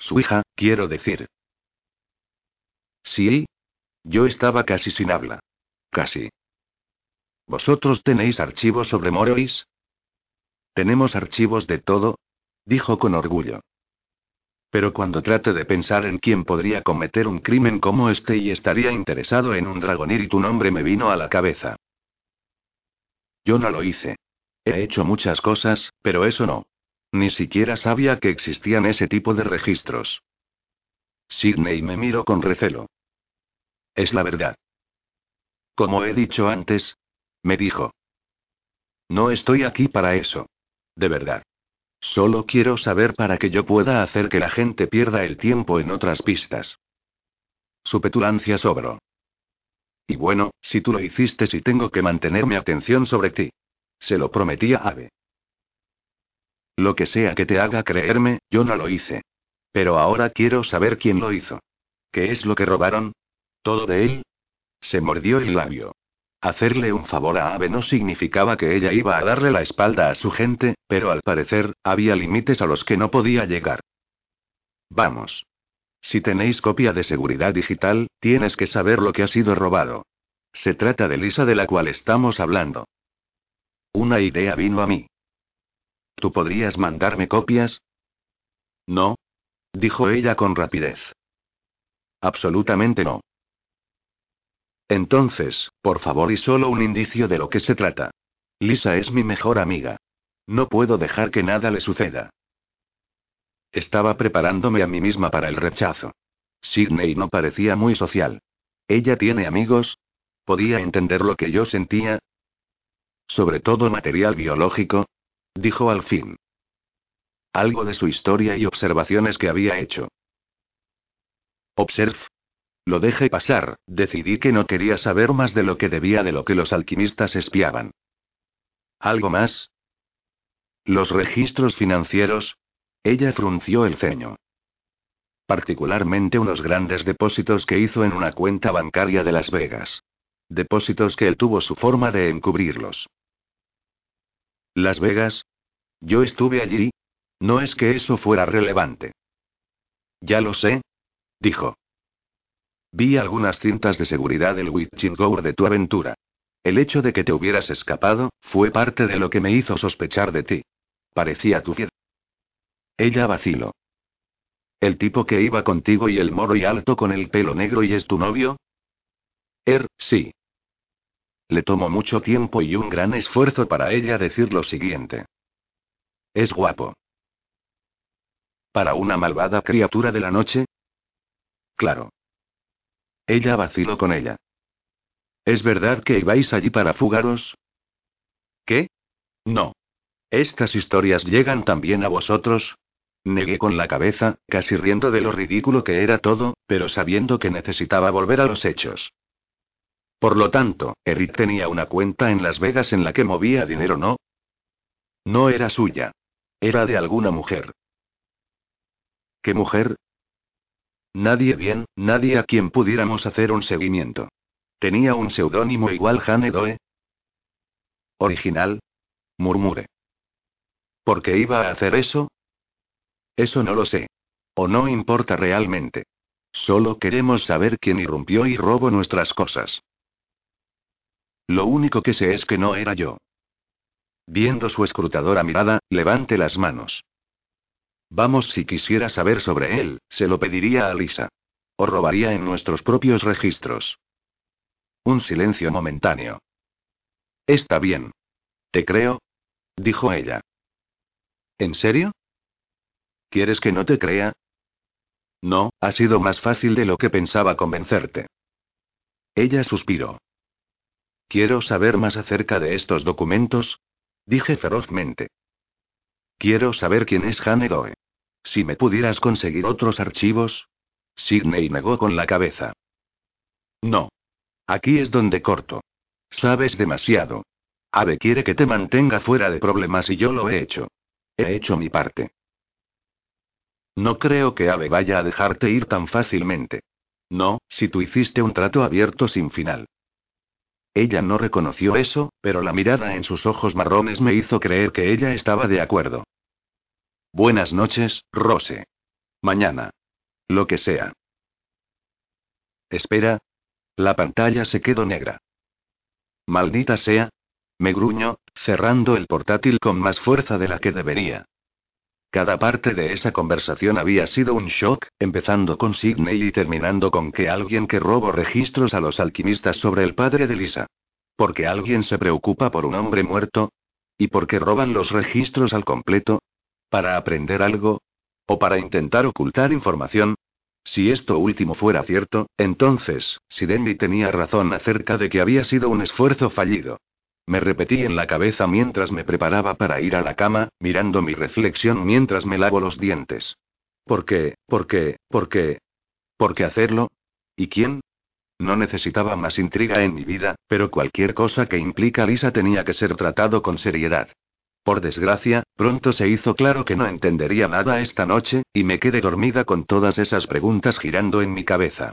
Su hija, quiero decir. Sí. Yo estaba casi sin habla. Casi. ¿Vosotros tenéis archivos sobre Morois? Tenemos archivos de todo, dijo con orgullo. Pero cuando trate de pensar en quién podría cometer un crimen como este y estaría interesado en un dragonir y tu nombre me vino a la cabeza. Yo no lo hice. He hecho muchas cosas, pero eso no. Ni siquiera sabía que existían ese tipo de registros. Sidney me miró con recelo. Es la verdad. Como he dicho antes, me dijo. No estoy aquí para eso. De verdad. Solo quiero saber para que yo pueda hacer que la gente pierda el tiempo en otras pistas. Su petulancia sobró. Y bueno, si tú lo hiciste, si tengo que mantener mi atención sobre ti. Se lo prometía Ave. Lo que sea que te haga creerme, yo no lo hice. Pero ahora quiero saber quién lo hizo. ¿Qué es lo que robaron? ¿Todo de él? Se mordió el labio. Hacerle un favor a Ave no significaba que ella iba a darle la espalda a su gente, pero al parecer, había límites a los que no podía llegar. Vamos. Si tenéis copia de seguridad digital, tienes que saber lo que ha sido robado. Se trata de Lisa de la cual estamos hablando. Una idea vino a mí. ¿Tú podrías mandarme copias? No. Dijo ella con rapidez. Absolutamente no. Entonces, por favor y solo un indicio de lo que se trata. Lisa es mi mejor amiga. No puedo dejar que nada le suceda. Estaba preparándome a mí misma para el rechazo. Sidney no parecía muy social. ¿Ella tiene amigos? ¿Podía entender lo que yo sentía? Sobre todo material biológico, dijo al fin. Algo de su historia y observaciones que había hecho. Observe, lo dejé pasar, decidí que no quería saber más de lo que debía de lo que los alquimistas espiaban. ¿Algo más? Los registros financieros. Ella frunció el ceño. Particularmente unos grandes depósitos que hizo en una cuenta bancaria de Las Vegas. Depósitos que él tuvo su forma de encubrirlos. Las Vegas. Yo estuve allí. No es que eso fuera relevante. Ya lo sé. Dijo. Vi algunas cintas de seguridad del Witching Hour de tu aventura. El hecho de que te hubieras escapado, fue parte de lo que me hizo sospechar de ti. Parecía tu fiel. Ella vaciló. ¿El tipo que iba contigo y el moro y alto con el pelo negro y es tu novio? Er, sí. Le tomó mucho tiempo y un gran esfuerzo para ella decir lo siguiente. Es guapo. ¿Para una malvada criatura de la noche? Claro. Ella vaciló con ella. ¿Es verdad que ibais allí para fugaros? ¿Qué? No. ¿Estas historias llegan también a vosotros? Negué con la cabeza, casi riendo de lo ridículo que era todo, pero sabiendo que necesitaba volver a los hechos. Por lo tanto, Eric tenía una cuenta en Las Vegas en la que movía dinero, ¿no? No era suya. Era de alguna mujer. ¿Qué mujer? Nadie bien, nadie a quien pudiéramos hacer un seguimiento. Tenía un seudónimo igual Jane Doe. Original. Murmure. ¿Por qué iba a hacer eso? Eso no lo sé. O no importa realmente. Solo queremos saber quién irrumpió y robó nuestras cosas. Lo único que sé es que no era yo. Viendo su escrutadora mirada, levante las manos. Vamos, si quisiera saber sobre él, se lo pediría a Lisa. O robaría en nuestros propios registros. Un silencio momentáneo. Está bien. Te creo, dijo ella. ¿En serio? ¿Quieres que no te crea? No, ha sido más fácil de lo que pensaba convencerte. Ella suspiró. Quiero saber más acerca de estos documentos, dije ferozmente. Quiero saber quién es Hannah Doe. Si me pudieras conseguir otros archivos. Sidney negó con la cabeza. No. Aquí es donde corto. Sabes demasiado. Ave quiere que te mantenga fuera de problemas y yo lo he hecho. He hecho mi parte. No creo que Ave vaya a dejarte ir tan fácilmente. No, si tú hiciste un trato abierto sin final. Ella no reconoció eso, pero la mirada en sus ojos marrones me hizo creer que ella estaba de acuerdo. Buenas noches, Rose. Mañana. Lo que sea. Espera. La pantalla se quedó negra. Maldita sea. Me gruño, cerrando el portátil con más fuerza de la que debería. Cada parte de esa conversación había sido un shock, empezando con Sidney y terminando con que alguien que robó registros a los alquimistas sobre el padre de Lisa. Porque alguien se preocupa por un hombre muerto. ¿Y porque roban los registros al completo? ¿Para aprender algo? ¿O para intentar ocultar información? Si esto último fuera cierto, entonces, si Denby tenía razón acerca de que había sido un esfuerzo fallido. Me repetí en la cabeza mientras me preparaba para ir a la cama, mirando mi reflexión mientras me lavo los dientes. ¿Por qué? ¿Por qué? ¿Por qué? ¿Por qué hacerlo? ¿Y quién? No necesitaba más intriga en mi vida, pero cualquier cosa que implica Lisa tenía que ser tratado con seriedad. Por desgracia, pronto se hizo claro que no entendería nada esta noche, y me quedé dormida con todas esas preguntas girando en mi cabeza.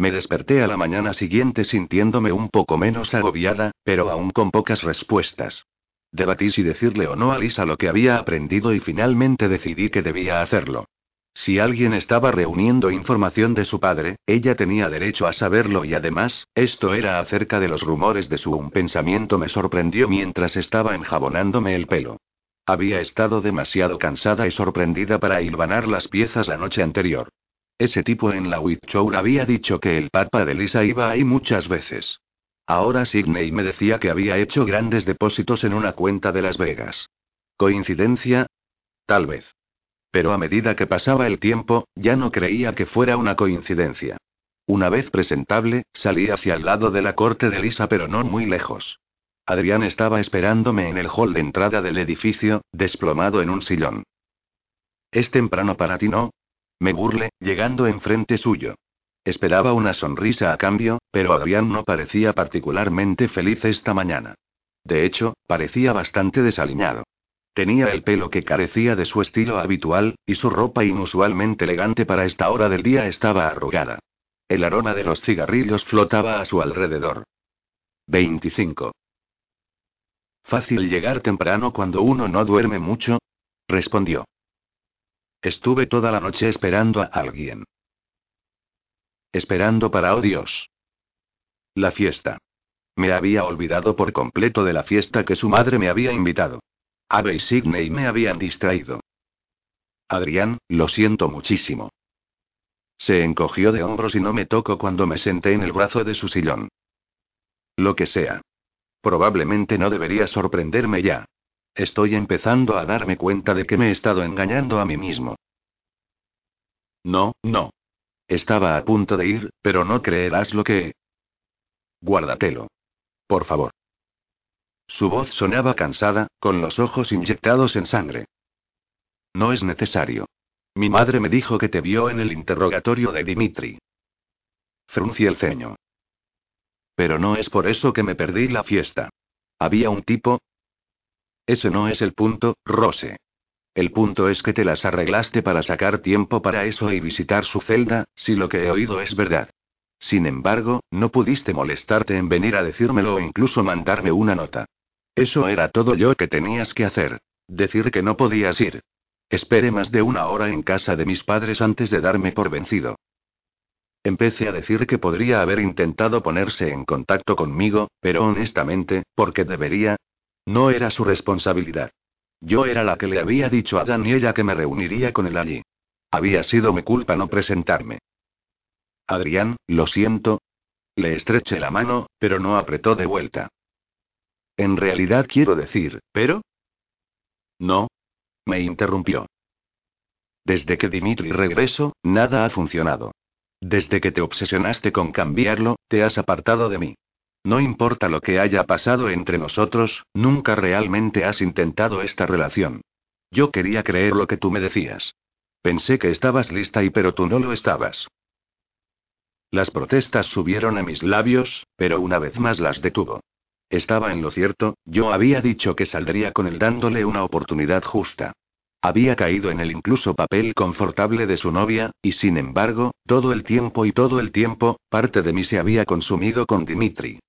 Me desperté a la mañana siguiente sintiéndome un poco menos agobiada, pero aún con pocas respuestas. Debatí si decirle o no a Lisa lo que había aprendido y finalmente decidí que debía hacerlo. Si alguien estaba reuniendo información de su padre, ella tenía derecho a saberlo y además, esto era acerca de los rumores de su un pensamiento me sorprendió mientras estaba enjabonándome el pelo. Había estado demasiado cansada y sorprendida para hilvanar las piezas la noche anterior. Ese tipo en la Show había dicho que el papa de Lisa iba ahí muchas veces. Ahora Sidney me decía que había hecho grandes depósitos en una cuenta de Las Vegas. ¿Coincidencia? Tal vez. Pero a medida que pasaba el tiempo, ya no creía que fuera una coincidencia. Una vez presentable, salí hacia el lado de la corte de Lisa, pero no muy lejos. Adrián estaba esperándome en el hall de entrada del edificio, desplomado en un sillón. Es temprano para ti, ¿no? Me burle, llegando enfrente suyo. Esperaba una sonrisa a cambio, pero Adrián no parecía particularmente feliz esta mañana. De hecho, parecía bastante desaliñado. Tenía el pelo que carecía de su estilo habitual, y su ropa inusualmente elegante para esta hora del día estaba arrugada. El aroma de los cigarrillos flotaba a su alrededor. 25. Fácil llegar temprano cuando uno no duerme mucho, respondió. Estuve toda la noche esperando a alguien. Esperando para, oh Dios. La fiesta. Me había olvidado por completo de la fiesta que su madre me había invitado. Ave y Sidney me habían distraído. Adrián, lo siento muchísimo. Se encogió de hombros y no me tocó cuando me senté en el brazo de su sillón. Lo que sea. Probablemente no debería sorprenderme ya. Estoy empezando a darme cuenta de que me he estado engañando a mí mismo. No, no. Estaba a punto de ir, pero no creerás lo que... Guárdatelo. Por favor. Su voz sonaba cansada, con los ojos inyectados en sangre. No es necesario. Mi madre me dijo que te vio en el interrogatorio de Dimitri. Fruncí el ceño. Pero no es por eso que me perdí la fiesta. Había un tipo, ese no es el punto, Rose. El punto es que te las arreglaste para sacar tiempo para eso y visitar su celda, si lo que he oído es verdad. Sin embargo, no pudiste molestarte en venir a decírmelo o incluso mandarme una nota. Eso era todo yo que tenías que hacer. Decir que no podías ir. Esperé más de una hora en casa de mis padres antes de darme por vencido. Empecé a decir que podría haber intentado ponerse en contacto conmigo, pero honestamente, porque debería. No era su responsabilidad. Yo era la que le había dicho a Dan y ella que me reuniría con él allí. Había sido mi culpa no presentarme. Adrián, lo siento. Le estreché la mano, pero no apretó de vuelta. En realidad quiero decir, pero... No. Me interrumpió. Desde que Dimitri regresó, nada ha funcionado. Desde que te obsesionaste con cambiarlo, te has apartado de mí. No importa lo que haya pasado entre nosotros, nunca realmente has intentado esta relación. Yo quería creer lo que tú me decías. Pensé que estabas lista y pero tú no lo estabas. Las protestas subieron a mis labios, pero una vez más las detuvo. Estaba en lo cierto, yo había dicho que saldría con él dándole una oportunidad justa. Había caído en el incluso papel confortable de su novia, y sin embargo, todo el tiempo y todo el tiempo, parte de mí se había consumido con Dimitri.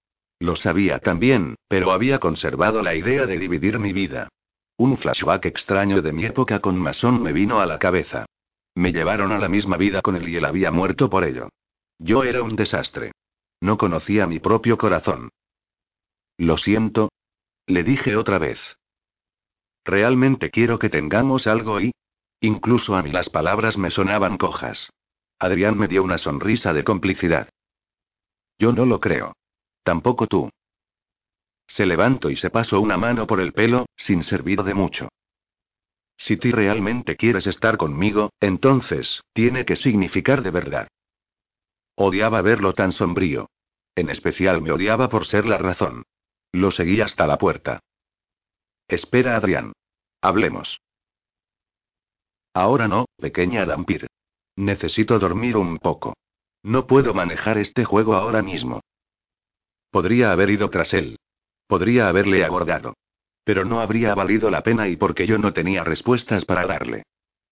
Lo sabía también, pero había conservado la idea de dividir mi vida. Un flashback extraño de mi época con Mason me vino a la cabeza. Me llevaron a la misma vida con él y él había muerto por ello. Yo era un desastre. No conocía mi propio corazón. Lo siento. Le dije otra vez. Realmente quiero que tengamos algo y... Incluso a mí las palabras me sonaban cojas. Adrián me dio una sonrisa de complicidad. Yo no lo creo. Tampoco tú. Se levantó y se pasó una mano por el pelo, sin servir de mucho. Si tú realmente quieres estar conmigo, entonces, tiene que significar de verdad. Odiaba verlo tan sombrío. En especial me odiaba por ser la razón. Lo seguí hasta la puerta. Espera, Adrián. Hablemos. Ahora no, pequeña Dampir. Necesito dormir un poco. No puedo manejar este juego ahora mismo. Podría haber ido tras él. Podría haberle abordado. Pero no habría valido la pena y porque yo no tenía respuestas para darle.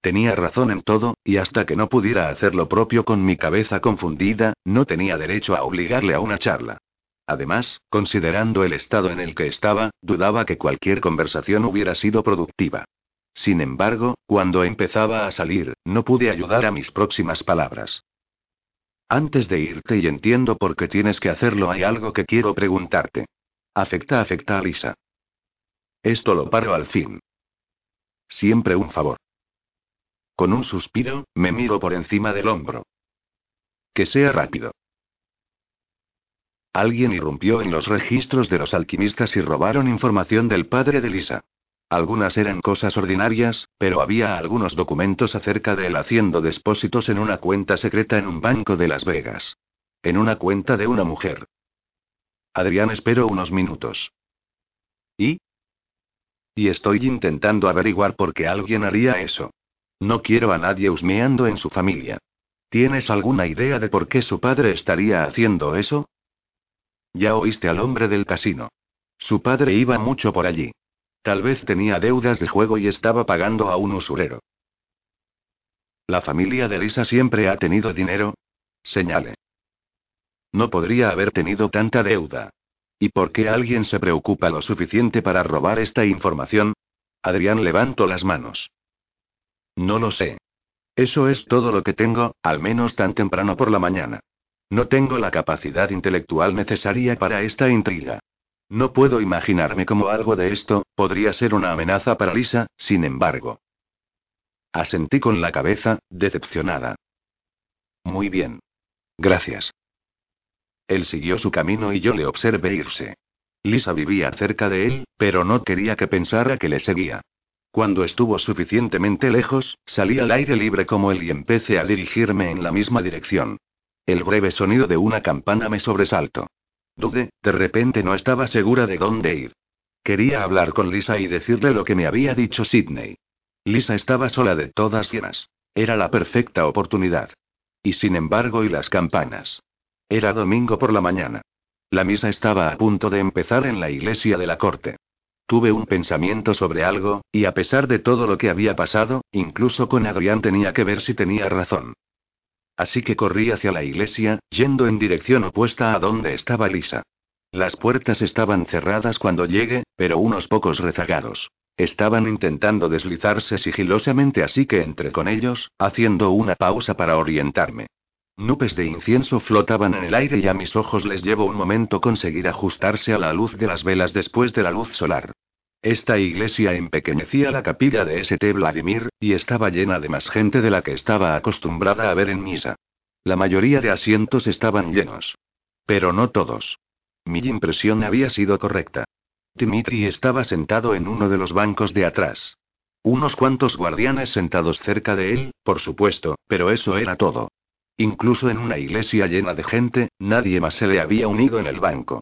Tenía razón en todo, y hasta que no pudiera hacer lo propio con mi cabeza confundida, no tenía derecho a obligarle a una charla. Además, considerando el estado en el que estaba, dudaba que cualquier conversación hubiera sido productiva. Sin embargo, cuando empezaba a salir, no pude ayudar a mis próximas palabras. Antes de irte y entiendo por qué tienes que hacerlo, hay algo que quiero preguntarte. Afecta, afecta a Lisa. Esto lo paro al fin. Siempre un favor. Con un suspiro, me miro por encima del hombro. Que sea rápido. Alguien irrumpió en los registros de los alquimistas y robaron información del padre de Lisa. Algunas eran cosas ordinarias, pero había algunos documentos acerca de él haciendo depósitos en una cuenta secreta en un banco de Las Vegas. En una cuenta de una mujer. Adrián esperó unos minutos. ¿Y? Y estoy intentando averiguar por qué alguien haría eso. No quiero a nadie husmeando en su familia. ¿Tienes alguna idea de por qué su padre estaría haciendo eso? Ya oíste al hombre del casino. Su padre iba mucho por allí. Tal vez tenía deudas de juego y estaba pagando a un usurero. La familia de Lisa siempre ha tenido dinero. Señale. No podría haber tenido tanta deuda. ¿Y por qué alguien se preocupa lo suficiente para robar esta información? Adrián levantó las manos. No lo sé. Eso es todo lo que tengo, al menos tan temprano por la mañana. No tengo la capacidad intelectual necesaria para esta intriga. No puedo imaginarme cómo algo de esto podría ser una amenaza para Lisa, sin embargo. Asentí con la cabeza, decepcionada. Muy bien. Gracias. Él siguió su camino y yo le observé irse. Lisa vivía cerca de él, pero no quería que pensara que le seguía. Cuando estuvo suficientemente lejos, salí al aire libre como él y empecé a dirigirme en la misma dirección. El breve sonido de una campana me sobresaltó. Dude, de repente no estaba segura de dónde ir. Quería hablar con Lisa y decirle lo que me había dicho Sidney. Lisa estaba sola de todas llenas. Era la perfecta oportunidad. Y sin embargo, y las campanas. Era domingo por la mañana. La misa estaba a punto de empezar en la iglesia de la corte. Tuve un pensamiento sobre algo, y a pesar de todo lo que había pasado, incluso con Adrián tenía que ver si tenía razón. Así que corrí hacia la iglesia, yendo en dirección opuesta a donde estaba Lisa. Las puertas estaban cerradas cuando llegué, pero unos pocos rezagados. Estaban intentando deslizarse sigilosamente así que entré con ellos, haciendo una pausa para orientarme. Nubes de incienso flotaban en el aire y a mis ojos les llevó un momento conseguir ajustarse a la luz de las velas después de la luz solar. Esta iglesia empequeñecía la capilla de St. Vladimir, y estaba llena de más gente de la que estaba acostumbrada a ver en misa. La mayoría de asientos estaban llenos. Pero no todos. Mi impresión había sido correcta. Dimitri estaba sentado en uno de los bancos de atrás. Unos cuantos guardianes sentados cerca de él, por supuesto, pero eso era todo. Incluso en una iglesia llena de gente, nadie más se le había unido en el banco.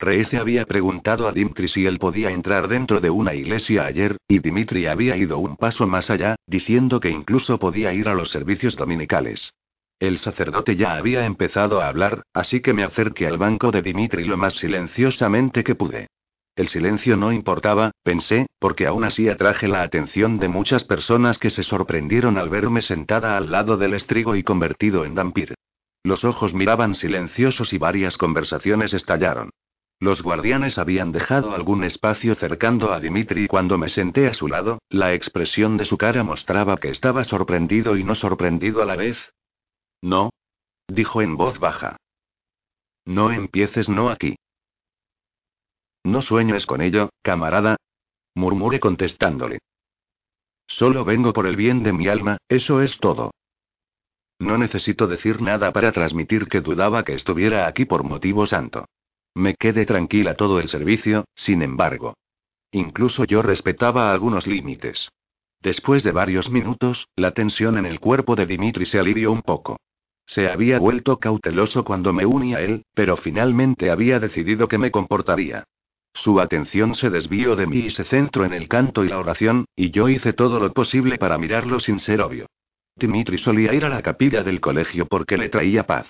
Reese había preguntado a Dimitri si él podía entrar dentro de una iglesia ayer, y Dimitri había ido un paso más allá, diciendo que incluso podía ir a los servicios dominicales. El sacerdote ya había empezado a hablar, así que me acerqué al banco de Dimitri lo más silenciosamente que pude. El silencio no importaba, pensé, porque aún así atraje la atención de muchas personas que se sorprendieron al verme sentada al lado del estrigo y convertido en vampir. Los ojos miraban silenciosos y varias conversaciones estallaron. Los guardianes habían dejado algún espacio cercando a Dimitri cuando me senté a su lado, la expresión de su cara mostraba que estaba sorprendido y no sorprendido a la vez. No. Dijo en voz baja. No empieces no aquí. No sueñes con ello, camarada. Murmuré contestándole. Solo vengo por el bien de mi alma, eso es todo. No necesito decir nada para transmitir que dudaba que estuviera aquí por motivo santo. Me quedé tranquila todo el servicio, sin embargo. Incluso yo respetaba algunos límites. Después de varios minutos, la tensión en el cuerpo de Dimitri se alivió un poco. Se había vuelto cauteloso cuando me uní a él, pero finalmente había decidido que me comportaría. Su atención se desvió de mí y se centró en el canto y la oración, y yo hice todo lo posible para mirarlo sin ser obvio. Dimitri solía ir a la capilla del colegio porque le traía paz.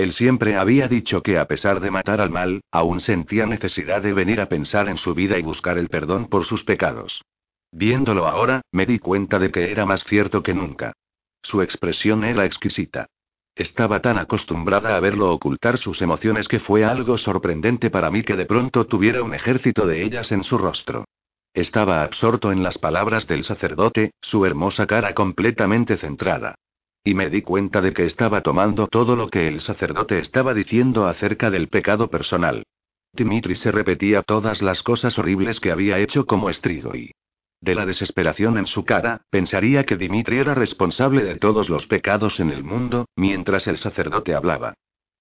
Él siempre había dicho que a pesar de matar al mal, aún sentía necesidad de venir a pensar en su vida y buscar el perdón por sus pecados. Viéndolo ahora, me di cuenta de que era más cierto que nunca. Su expresión era exquisita. Estaba tan acostumbrada a verlo ocultar sus emociones que fue algo sorprendente para mí que de pronto tuviera un ejército de ellas en su rostro. Estaba absorto en las palabras del sacerdote, su hermosa cara completamente centrada. Y me di cuenta de que estaba tomando todo lo que el sacerdote estaba diciendo acerca del pecado personal. Dimitri se repetía todas las cosas horribles que había hecho como estrigo y de la desesperación en su cara, pensaría que Dimitri era responsable de todos los pecados en el mundo, mientras el sacerdote hablaba.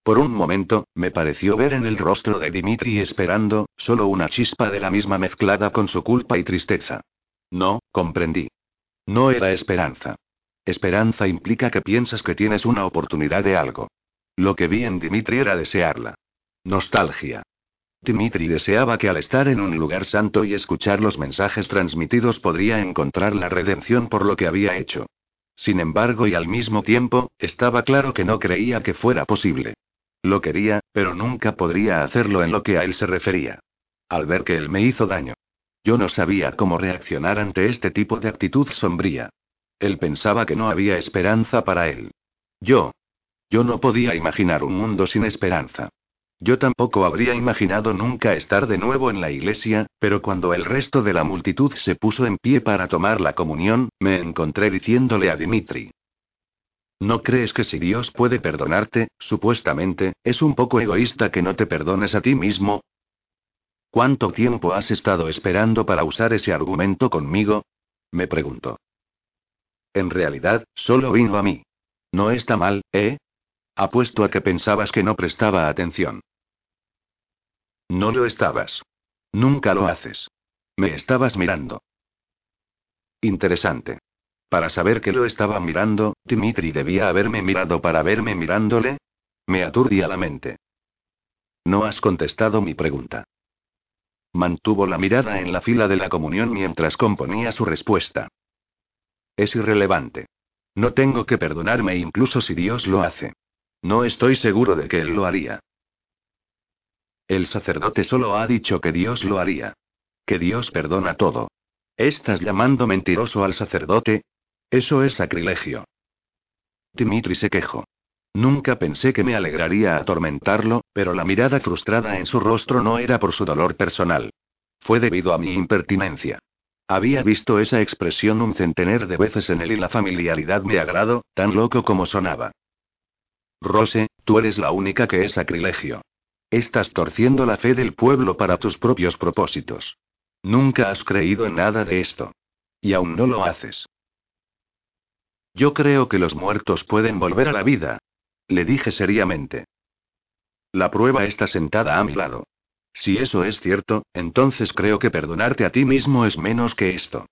Por un momento, me pareció ver en el rostro de Dimitri esperando, solo una chispa de la misma mezclada con su culpa y tristeza. No, comprendí. No era esperanza. Esperanza implica que piensas que tienes una oportunidad de algo. Lo que vi en Dimitri era desearla. Nostalgia. Dimitri deseaba que al estar en un lugar santo y escuchar los mensajes transmitidos podría encontrar la redención por lo que había hecho. Sin embargo, y al mismo tiempo, estaba claro que no creía que fuera posible. Lo quería, pero nunca podría hacerlo en lo que a él se refería. Al ver que él me hizo daño. Yo no sabía cómo reaccionar ante este tipo de actitud sombría. Él pensaba que no había esperanza para él. Yo. Yo no podía imaginar un mundo sin esperanza. Yo tampoco habría imaginado nunca estar de nuevo en la iglesia, pero cuando el resto de la multitud se puso en pie para tomar la comunión, me encontré diciéndole a Dimitri. ¿No crees que si Dios puede perdonarte, supuestamente, es un poco egoísta que no te perdones a ti mismo? ¿Cuánto tiempo has estado esperando para usar ese argumento conmigo? Me preguntó. En realidad, solo vino a mí. No está mal, ¿eh? Apuesto a que pensabas que no prestaba atención. No lo estabas. Nunca lo haces. Me estabas mirando. Interesante. Para saber que lo estaba mirando, Dimitri debía haberme mirado para verme mirándole. Me aturdía la mente. No has contestado mi pregunta. Mantuvo la mirada en la fila de la comunión mientras componía su respuesta. Es irrelevante. No tengo que perdonarme incluso si Dios lo hace. No estoy seguro de que él lo haría. El sacerdote solo ha dicho que Dios lo haría. Que Dios perdona todo. ¿Estás llamando mentiroso al sacerdote? Eso es sacrilegio. Dimitri se quejó. Nunca pensé que me alegraría atormentarlo, pero la mirada frustrada en su rostro no era por su dolor personal. Fue debido a mi impertinencia. Había visto esa expresión un centenar de veces en él y la familiaridad me agradó, tan loco como sonaba. Rose, tú eres la única que es sacrilegio. Estás torciendo la fe del pueblo para tus propios propósitos. Nunca has creído en nada de esto. Y aún no lo haces. Yo creo que los muertos pueden volver a la vida. Le dije seriamente. La prueba está sentada a mi lado. Si eso es cierto, entonces creo que perdonarte a ti mismo es menos que esto.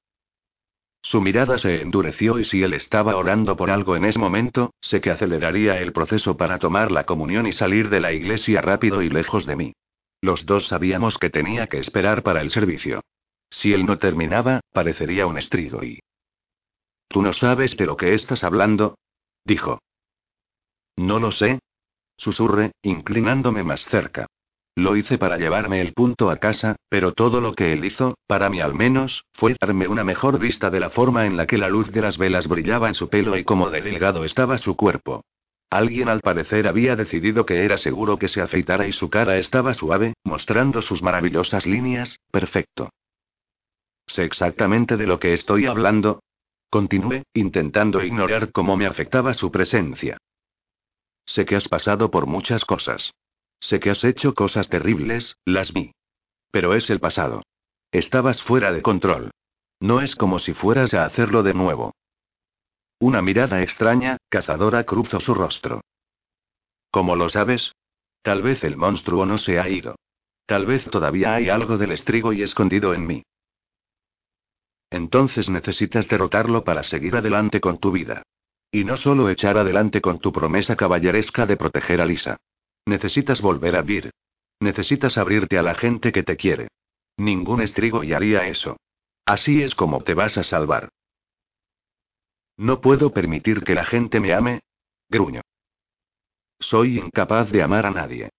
Su mirada se endureció y si él estaba orando por algo en ese momento, sé que aceleraría el proceso para tomar la comunión y salir de la iglesia rápido y lejos de mí. Los dos sabíamos que tenía que esperar para el servicio. Si él no terminaba, parecería un estrigo y... ¿Tú no sabes de lo que estás hablando? dijo. No lo sé. Susurré, inclinándome más cerca. Lo hice para llevarme el punto a casa, pero todo lo que él hizo, para mí al menos, fue darme una mejor vista de la forma en la que la luz de las velas brillaba en su pelo y cómo delgado estaba su cuerpo. Alguien al parecer había decidido que era seguro que se afeitara y su cara estaba suave, mostrando sus maravillosas líneas, perfecto. Sé exactamente de lo que estoy hablando. Continué, intentando ignorar cómo me afectaba su presencia. Sé que has pasado por muchas cosas. Sé que has hecho cosas terribles, las vi. Pero es el pasado. Estabas fuera de control. No es como si fueras a hacerlo de nuevo. Una mirada extraña, cazadora cruzó su rostro. ¿Cómo lo sabes? Tal vez el monstruo no se ha ido. Tal vez todavía hay algo del estrigo y escondido en mí. Entonces necesitas derrotarlo para seguir adelante con tu vida. Y no solo echar adelante con tu promesa caballeresca de proteger a Lisa. Necesitas volver a vivir. Necesitas abrirte a la gente que te quiere. Ningún estrigo y haría eso. Así es como te vas a salvar. No puedo permitir que la gente me ame. Gruño. Soy incapaz de amar a nadie.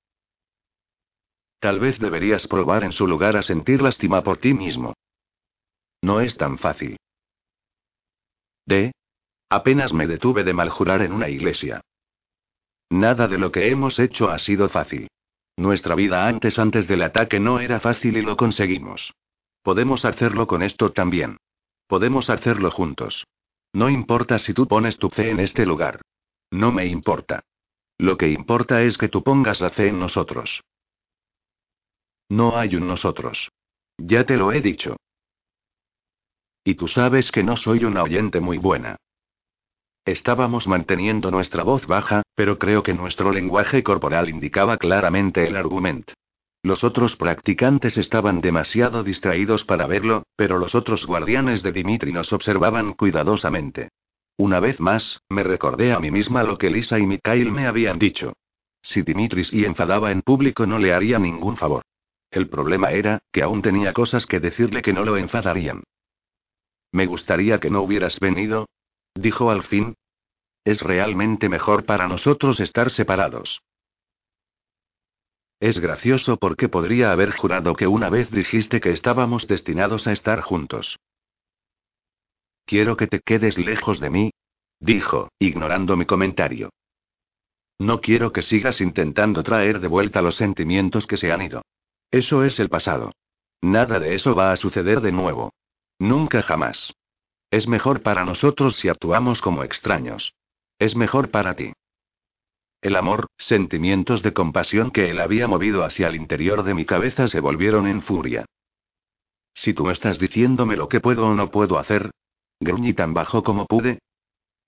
Tal vez deberías probar en su lugar a sentir lástima por ti mismo. No es tan fácil. D. Apenas me detuve de maljurar en una iglesia. Nada de lo que hemos hecho ha sido fácil. Nuestra vida antes antes del ataque no era fácil y lo conseguimos. Podemos hacerlo con esto también. Podemos hacerlo juntos. No importa si tú pones tu fe en este lugar. No me importa. Lo que importa es que tú pongas la fe en nosotros. No hay un nosotros. Ya te lo he dicho. Y tú sabes que no soy una oyente muy buena. Estábamos manteniendo nuestra voz baja, pero creo que nuestro lenguaje corporal indicaba claramente el argumento. Los otros practicantes estaban demasiado distraídos para verlo, pero los otros guardianes de Dimitri nos observaban cuidadosamente. Una vez más, me recordé a mí misma lo que Lisa y Mikhail me habían dicho. Si Dimitris y enfadaba en público no le haría ningún favor. El problema era, que aún tenía cosas que decirle que no lo enfadarían. Me gustaría que no hubieras venido, dijo al fin. Es realmente mejor para nosotros estar separados. Es gracioso porque podría haber jurado que una vez dijiste que estábamos destinados a estar juntos. Quiero que te quedes lejos de mí, dijo, ignorando mi comentario. No quiero que sigas intentando traer de vuelta los sentimientos que se han ido. Eso es el pasado. Nada de eso va a suceder de nuevo. Nunca jamás. Es mejor para nosotros si actuamos como extraños. Es mejor para ti. El amor, sentimientos de compasión que él había movido hacia el interior de mi cabeza se volvieron en furia. Si tú estás diciéndome lo que puedo o no puedo hacer, gruñí tan bajo como pude.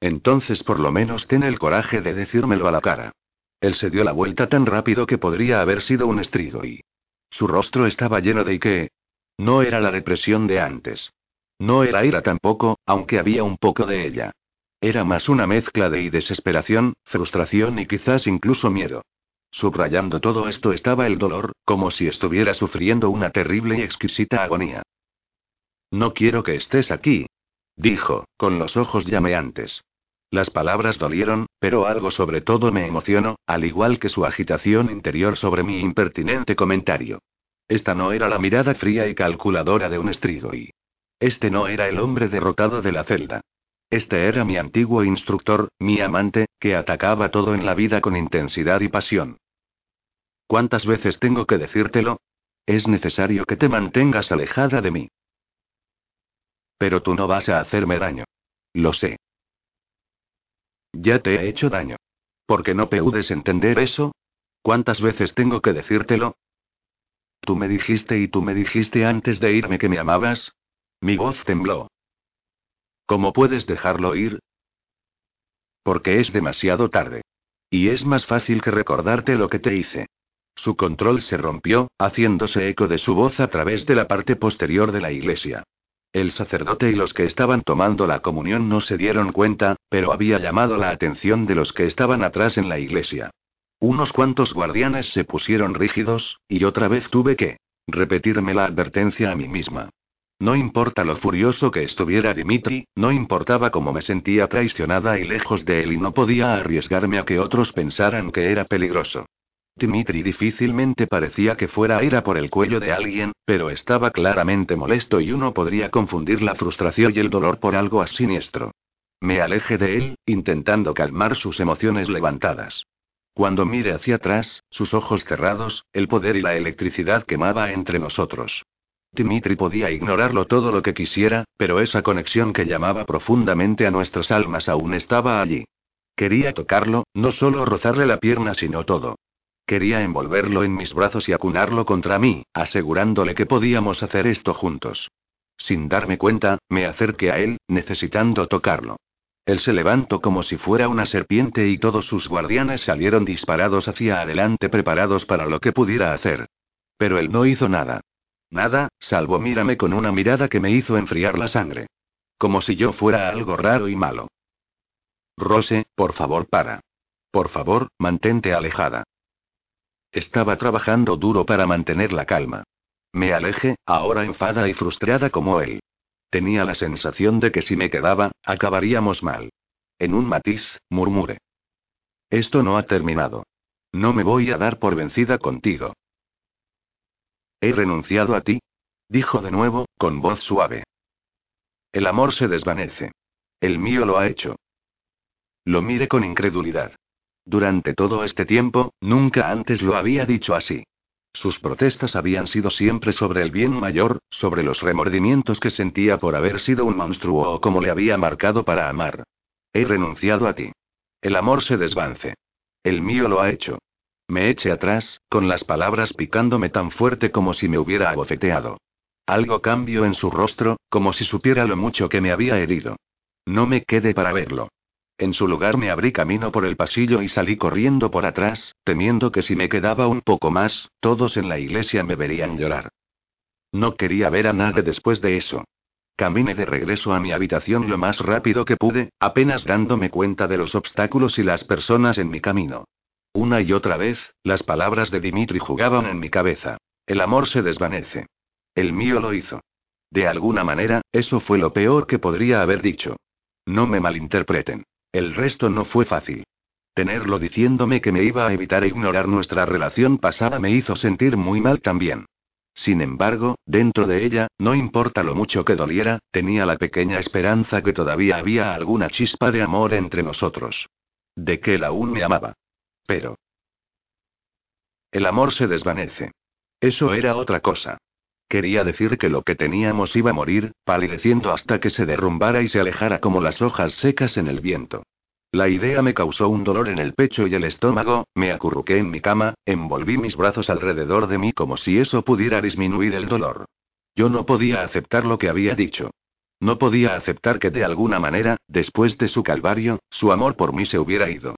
Entonces por lo menos ten el coraje de decírmelo a la cara. Él se dio la vuelta tan rápido que podría haber sido un estrigo y... Su rostro estaba lleno de que... No era la depresión de antes. No era ira tampoco, aunque había un poco de ella. Era más una mezcla de desesperación, frustración y quizás incluso miedo. Subrayando todo esto estaba el dolor, como si estuviera sufriendo una terrible y exquisita agonía. No quiero que estés aquí, dijo, con los ojos llameantes. Las palabras dolieron, pero algo sobre todo me emocionó, al igual que su agitación interior sobre mi impertinente comentario. Esta no era la mirada fría y calculadora de un estrigo y... Este no era el hombre derrotado de la celda. Este era mi antiguo instructor, mi amante, que atacaba todo en la vida con intensidad y pasión. ¿Cuántas veces tengo que decírtelo? Es necesario que te mantengas alejada de mí. Pero tú no vas a hacerme daño. Lo sé. Ya te he hecho daño. ¿Por qué no puedes entender eso? ¿Cuántas veces tengo que decírtelo? Tú me dijiste y tú me dijiste antes de irme que me amabas. Mi voz tembló. ¿Cómo puedes dejarlo ir? Porque es demasiado tarde. Y es más fácil que recordarte lo que te hice. Su control se rompió, haciéndose eco de su voz a través de la parte posterior de la iglesia. El sacerdote y los que estaban tomando la comunión no se dieron cuenta, pero había llamado la atención de los que estaban atrás en la iglesia. Unos cuantos guardianes se pusieron rígidos, y otra vez tuve que repetirme la advertencia a mí misma. No importa lo furioso que estuviera Dimitri, no importaba cómo me sentía traicionada y lejos de él y no podía arriesgarme a que otros pensaran que era peligroso. Dimitri difícilmente parecía que fuera a ir a por el cuello de alguien, pero estaba claramente molesto y uno podría confundir la frustración y el dolor por algo así siniestro. Me alejé de él, intentando calmar sus emociones levantadas. Cuando mire hacia atrás, sus ojos cerrados, el poder y la electricidad quemaba entre nosotros. Dimitri podía ignorarlo todo lo que quisiera, pero esa conexión que llamaba profundamente a nuestras almas aún estaba allí. Quería tocarlo, no solo rozarle la pierna, sino todo. Quería envolverlo en mis brazos y acunarlo contra mí, asegurándole que podíamos hacer esto juntos. Sin darme cuenta, me acerqué a él, necesitando tocarlo. Él se levantó como si fuera una serpiente y todos sus guardianes salieron disparados hacia adelante preparados para lo que pudiera hacer. Pero él no hizo nada. Nada, salvo mírame con una mirada que me hizo enfriar la sangre. Como si yo fuera algo raro y malo. Rose, por favor, para. Por favor, mantente alejada. Estaba trabajando duro para mantener la calma. Me alejé, ahora enfada y frustrada como él. Tenía la sensación de que si me quedaba, acabaríamos mal. En un matiz, murmuré. Esto no ha terminado. No me voy a dar por vencida contigo. He renunciado a ti, dijo de nuevo, con voz suave. El amor se desvanece. El mío lo ha hecho. Lo mire con incredulidad. Durante todo este tiempo, nunca antes lo había dicho así. Sus protestas habían sido siempre sobre el bien mayor, sobre los remordimientos que sentía por haber sido un monstruo o como le había marcado para amar. He renunciado a ti. El amor se desvance. El mío lo ha hecho. Me eché atrás, con las palabras picándome tan fuerte como si me hubiera abofeteado. Algo cambió en su rostro, como si supiera lo mucho que me había herido. No me quedé para verlo. En su lugar me abrí camino por el pasillo y salí corriendo por atrás, temiendo que si me quedaba un poco más, todos en la iglesia me verían llorar. No quería ver a nadie después de eso. Caminé de regreso a mi habitación lo más rápido que pude, apenas dándome cuenta de los obstáculos y las personas en mi camino. Una y otra vez, las palabras de Dimitri jugaban en mi cabeza. El amor se desvanece. El mío lo hizo. De alguna manera, eso fue lo peor que podría haber dicho. No me malinterpreten. El resto no fue fácil. Tenerlo diciéndome que me iba a evitar ignorar nuestra relación pasada me hizo sentir muy mal también. Sin embargo, dentro de ella, no importa lo mucho que doliera, tenía la pequeña esperanza que todavía había alguna chispa de amor entre nosotros. De que él aún me amaba. Pero... El amor se desvanece. Eso era otra cosa. Quería decir que lo que teníamos iba a morir, palideciendo hasta que se derrumbara y se alejara como las hojas secas en el viento. La idea me causó un dolor en el pecho y el estómago, me acurruqué en mi cama, envolví mis brazos alrededor de mí como si eso pudiera disminuir el dolor. Yo no podía aceptar lo que había dicho. No podía aceptar que de alguna manera, después de su calvario, su amor por mí se hubiera ido.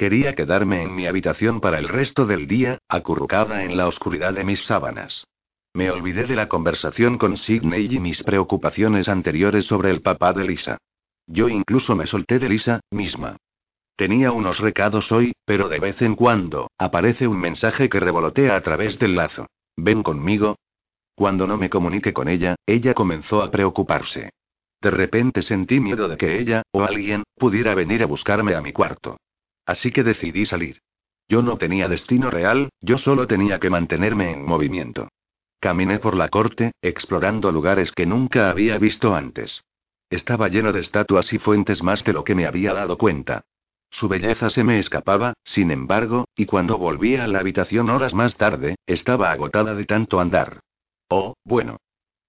Quería quedarme en mi habitación para el resto del día, acurrucada en la oscuridad de mis sábanas. Me olvidé de la conversación con Sidney y mis preocupaciones anteriores sobre el papá de Lisa. Yo incluso me solté de Lisa, misma. Tenía unos recados hoy, pero de vez en cuando, aparece un mensaje que revolotea a través del lazo. Ven conmigo. Cuando no me comuniqué con ella, ella comenzó a preocuparse. De repente sentí miedo de que ella, o alguien, pudiera venir a buscarme a mi cuarto. Así que decidí salir. Yo no tenía destino real, yo solo tenía que mantenerme en movimiento. Caminé por la corte, explorando lugares que nunca había visto antes. Estaba lleno de estatuas y fuentes más de lo que me había dado cuenta. Su belleza se me escapaba, sin embargo, y cuando volví a la habitación horas más tarde, estaba agotada de tanto andar. Oh, bueno.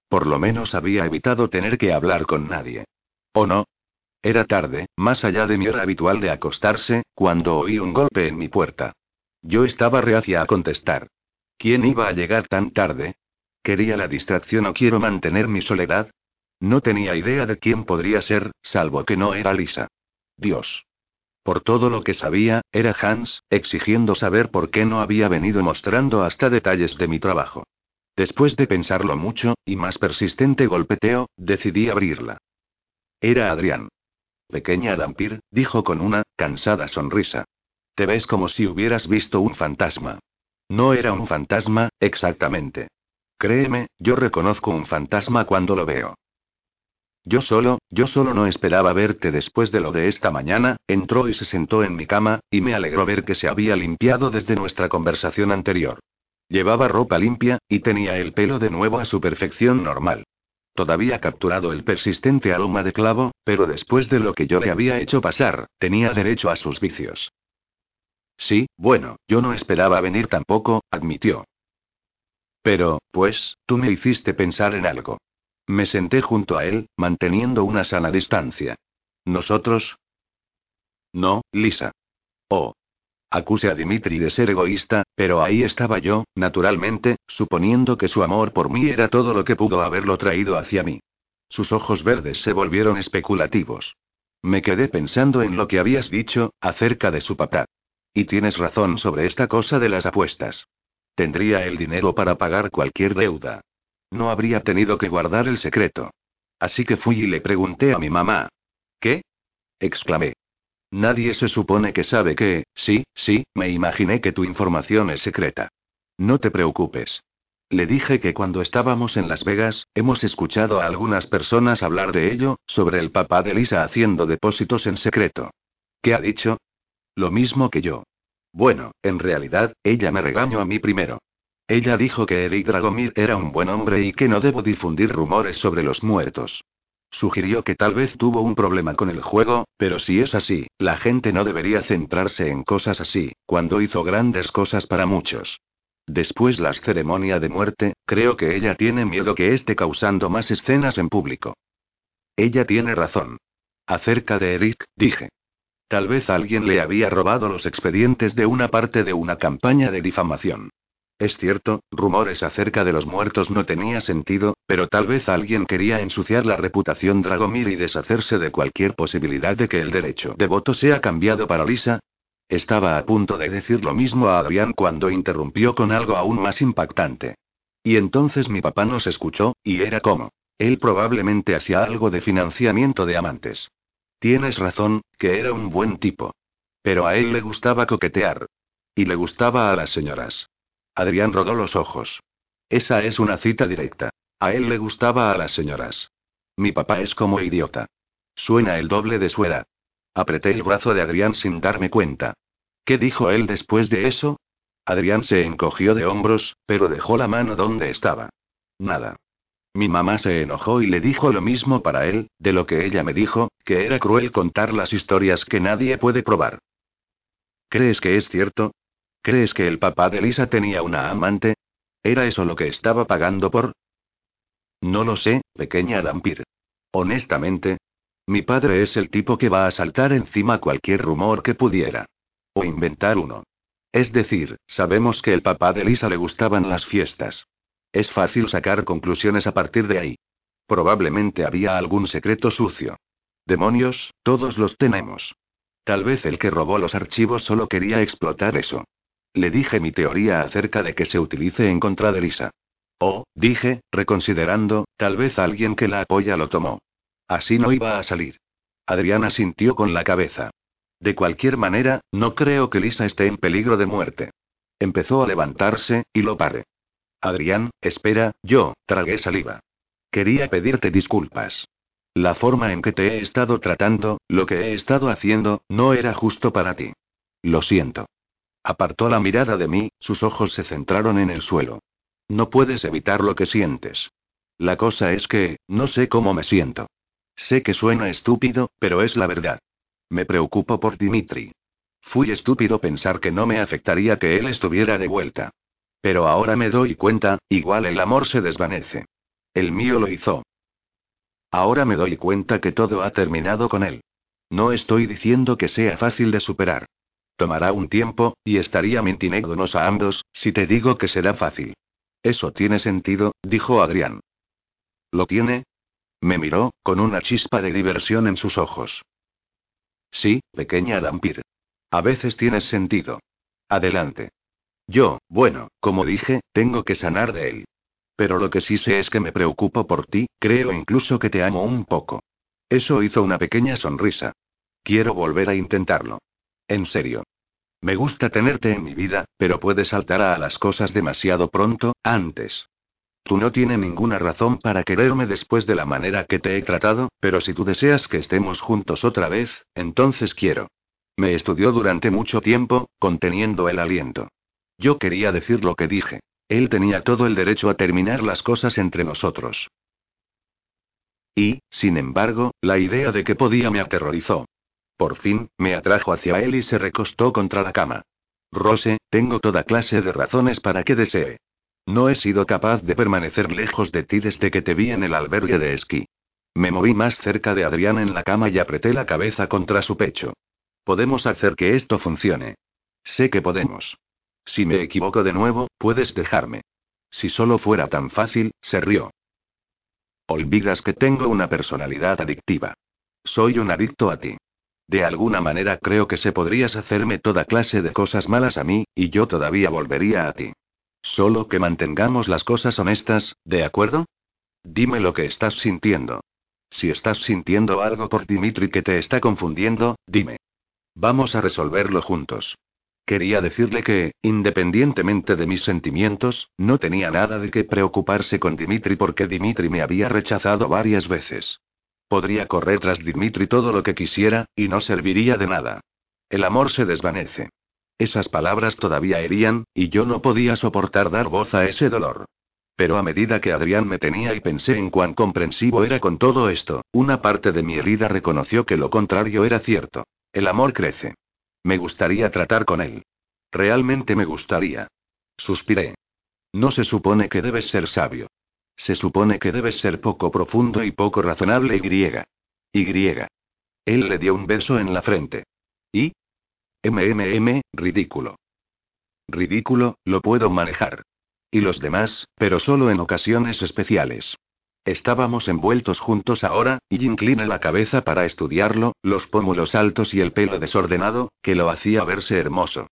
Por lo menos había evitado tener que hablar con nadie. ¿O no? Era tarde, más allá de mi hora habitual de acostarse, cuando oí un golpe en mi puerta. Yo estaba reacia a contestar. ¿Quién iba a llegar tan tarde? ¿Quería la distracción o quiero mantener mi soledad? No tenía idea de quién podría ser, salvo que no era Lisa. Dios. Por todo lo que sabía, era Hans, exigiendo saber por qué no había venido mostrando hasta detalles de mi trabajo. Después de pensarlo mucho, y más persistente golpeteo, decidí abrirla. Era Adrián. Pequeña Dampir, dijo con una, cansada sonrisa. Te ves como si hubieras visto un fantasma. No era un fantasma, exactamente. Créeme, yo reconozco un fantasma cuando lo veo. Yo solo, yo solo no esperaba verte después de lo de esta mañana, entró y se sentó en mi cama, y me alegró ver que se había limpiado desde nuestra conversación anterior. Llevaba ropa limpia, y tenía el pelo de nuevo a su perfección normal. Todavía capturado el persistente aroma de clavo, pero después de lo que yo le había hecho pasar, tenía derecho a sus vicios. Sí, bueno, yo no esperaba venir tampoco, admitió. Pero, pues, tú me hiciste pensar en algo. Me senté junto a él, manteniendo una sana distancia. ¿Nosotros? No, Lisa. Oh. Acuse a Dimitri de ser egoísta, pero ahí estaba yo, naturalmente, suponiendo que su amor por mí era todo lo que pudo haberlo traído hacia mí. Sus ojos verdes se volvieron especulativos. Me quedé pensando en lo que habías dicho, acerca de su papá. Y tienes razón sobre esta cosa de las apuestas. Tendría el dinero para pagar cualquier deuda. No habría tenido que guardar el secreto. Así que fui y le pregunté a mi mamá. ¿Qué? exclamé. Nadie se supone que sabe que, sí, sí, me imaginé que tu información es secreta. No te preocupes. Le dije que cuando estábamos en Las Vegas, hemos escuchado a algunas personas hablar de ello, sobre el papá de Lisa haciendo depósitos en secreto. ¿Qué ha dicho? Lo mismo que yo. Bueno, en realidad, ella me regañó a mí primero. Ella dijo que Eric Dragomir era un buen hombre y que no debo difundir rumores sobre los muertos. Sugirió que tal vez tuvo un problema con el juego, pero si es así, la gente no debería centrarse en cosas así, cuando hizo grandes cosas para muchos. Después la ceremonia de muerte, creo que ella tiene miedo que esté causando más escenas en público. Ella tiene razón. Acerca de Eric, dije. Tal vez alguien le había robado los expedientes de una parte de una campaña de difamación. Es cierto, rumores acerca de los muertos no tenía sentido, pero tal vez alguien quería ensuciar la reputación Dragomir y deshacerse de cualquier posibilidad de que el derecho de voto sea cambiado para Lisa. Estaba a punto de decir lo mismo a Adrián cuando interrumpió con algo aún más impactante. Y entonces mi papá nos escuchó, y era como. Él probablemente hacía algo de financiamiento de amantes. Tienes razón, que era un buen tipo. Pero a él le gustaba coquetear. Y le gustaba a las señoras. Adrián rodó los ojos. Esa es una cita directa. A él le gustaba a las señoras. Mi papá es como idiota. Suena el doble de su edad. Apreté el brazo de Adrián sin darme cuenta. ¿Qué dijo él después de eso? Adrián se encogió de hombros, pero dejó la mano donde estaba. Nada. Mi mamá se enojó y le dijo lo mismo para él, de lo que ella me dijo, que era cruel contar las historias que nadie puede probar. ¿Crees que es cierto? ¿Crees que el papá de Lisa tenía una amante? ¿Era eso lo que estaba pagando por? No lo sé, pequeña Dampir. Honestamente, mi padre es el tipo que va a saltar encima cualquier rumor que pudiera. O inventar uno. Es decir, sabemos que el papá de Lisa le gustaban las fiestas. Es fácil sacar conclusiones a partir de ahí. Probablemente había algún secreto sucio. Demonios, todos los tenemos. Tal vez el que robó los archivos solo quería explotar eso. Le dije mi teoría acerca de que se utilice en contra de Lisa. Oh, dije, reconsiderando, tal vez alguien que la apoya lo tomó. Así no iba a salir. Adriana sintió con la cabeza. De cualquier manera, no creo que Lisa esté en peligro de muerte. Empezó a levantarse, y lo paré. Adrián, espera, yo, tragué saliva. Quería pedirte disculpas. La forma en que te he estado tratando, lo que he estado haciendo, no era justo para ti. Lo siento. Apartó la mirada de mí, sus ojos se centraron en el suelo. No puedes evitar lo que sientes. La cosa es que, no sé cómo me siento. Sé que suena estúpido, pero es la verdad. Me preocupo por Dimitri. Fui estúpido pensar que no me afectaría que él estuviera de vuelta. Pero ahora me doy cuenta, igual el amor se desvanece. El mío lo hizo. Ahora me doy cuenta que todo ha terminado con él. No estoy diciendo que sea fácil de superar. Tomará un tiempo, y estaría mintiéndonos a ambos, si te digo que será fácil. Eso tiene sentido, dijo Adrián. ¿Lo tiene? Me miró, con una chispa de diversión en sus ojos. Sí, pequeña Dampir. A veces tienes sentido. Adelante. Yo, bueno, como dije, tengo que sanar de él. Pero lo que sí sé es que me preocupo por ti, creo incluso que te amo un poco. Eso hizo una pequeña sonrisa. Quiero volver a intentarlo. En serio. Me gusta tenerte en mi vida, pero puedes saltar a las cosas demasiado pronto, antes. Tú no tienes ninguna razón para quererme después de la manera que te he tratado, pero si tú deseas que estemos juntos otra vez, entonces quiero. Me estudió durante mucho tiempo, conteniendo el aliento. Yo quería decir lo que dije. Él tenía todo el derecho a terminar las cosas entre nosotros. Y, sin embargo, la idea de que podía me aterrorizó. Por fin, me atrajo hacia él y se recostó contra la cama. Rose, tengo toda clase de razones para que desee. No he sido capaz de permanecer lejos de ti desde que te vi en el albergue de esquí. Me moví más cerca de Adrián en la cama y apreté la cabeza contra su pecho. Podemos hacer que esto funcione. Sé que podemos. Si me equivoco de nuevo, puedes dejarme. Si solo fuera tan fácil, se rió. Olvidas que tengo una personalidad adictiva. Soy un adicto a ti. De alguna manera creo que se podrías hacerme toda clase de cosas malas a mí, y yo todavía volvería a ti. Solo que mantengamos las cosas honestas, ¿de acuerdo? Dime lo que estás sintiendo. Si estás sintiendo algo por Dimitri que te está confundiendo, dime. Vamos a resolverlo juntos. Quería decirle que, independientemente de mis sentimientos, no tenía nada de qué preocuparse con Dimitri porque Dimitri me había rechazado varias veces. Podría correr tras Dimitri todo lo que quisiera, y no serviría de nada. El amor se desvanece. Esas palabras todavía herían, y yo no podía soportar dar voz a ese dolor. Pero a medida que Adrián me tenía y pensé en cuán comprensivo era con todo esto, una parte de mi herida reconoció que lo contrario era cierto. El amor crece. Me gustaría tratar con él. Realmente me gustaría. Suspiré. No se supone que debes ser sabio. Se supone que debes ser poco profundo y poco razonable y. Y. Él le dio un beso en la frente. ¿Y? MMM, ridículo. Ridículo, lo puedo manejar. Y los demás, pero solo en ocasiones especiales. Estábamos envueltos juntos ahora, y incliné la cabeza para estudiarlo, los pómulos altos y el pelo desordenado, que lo hacía verse hermoso.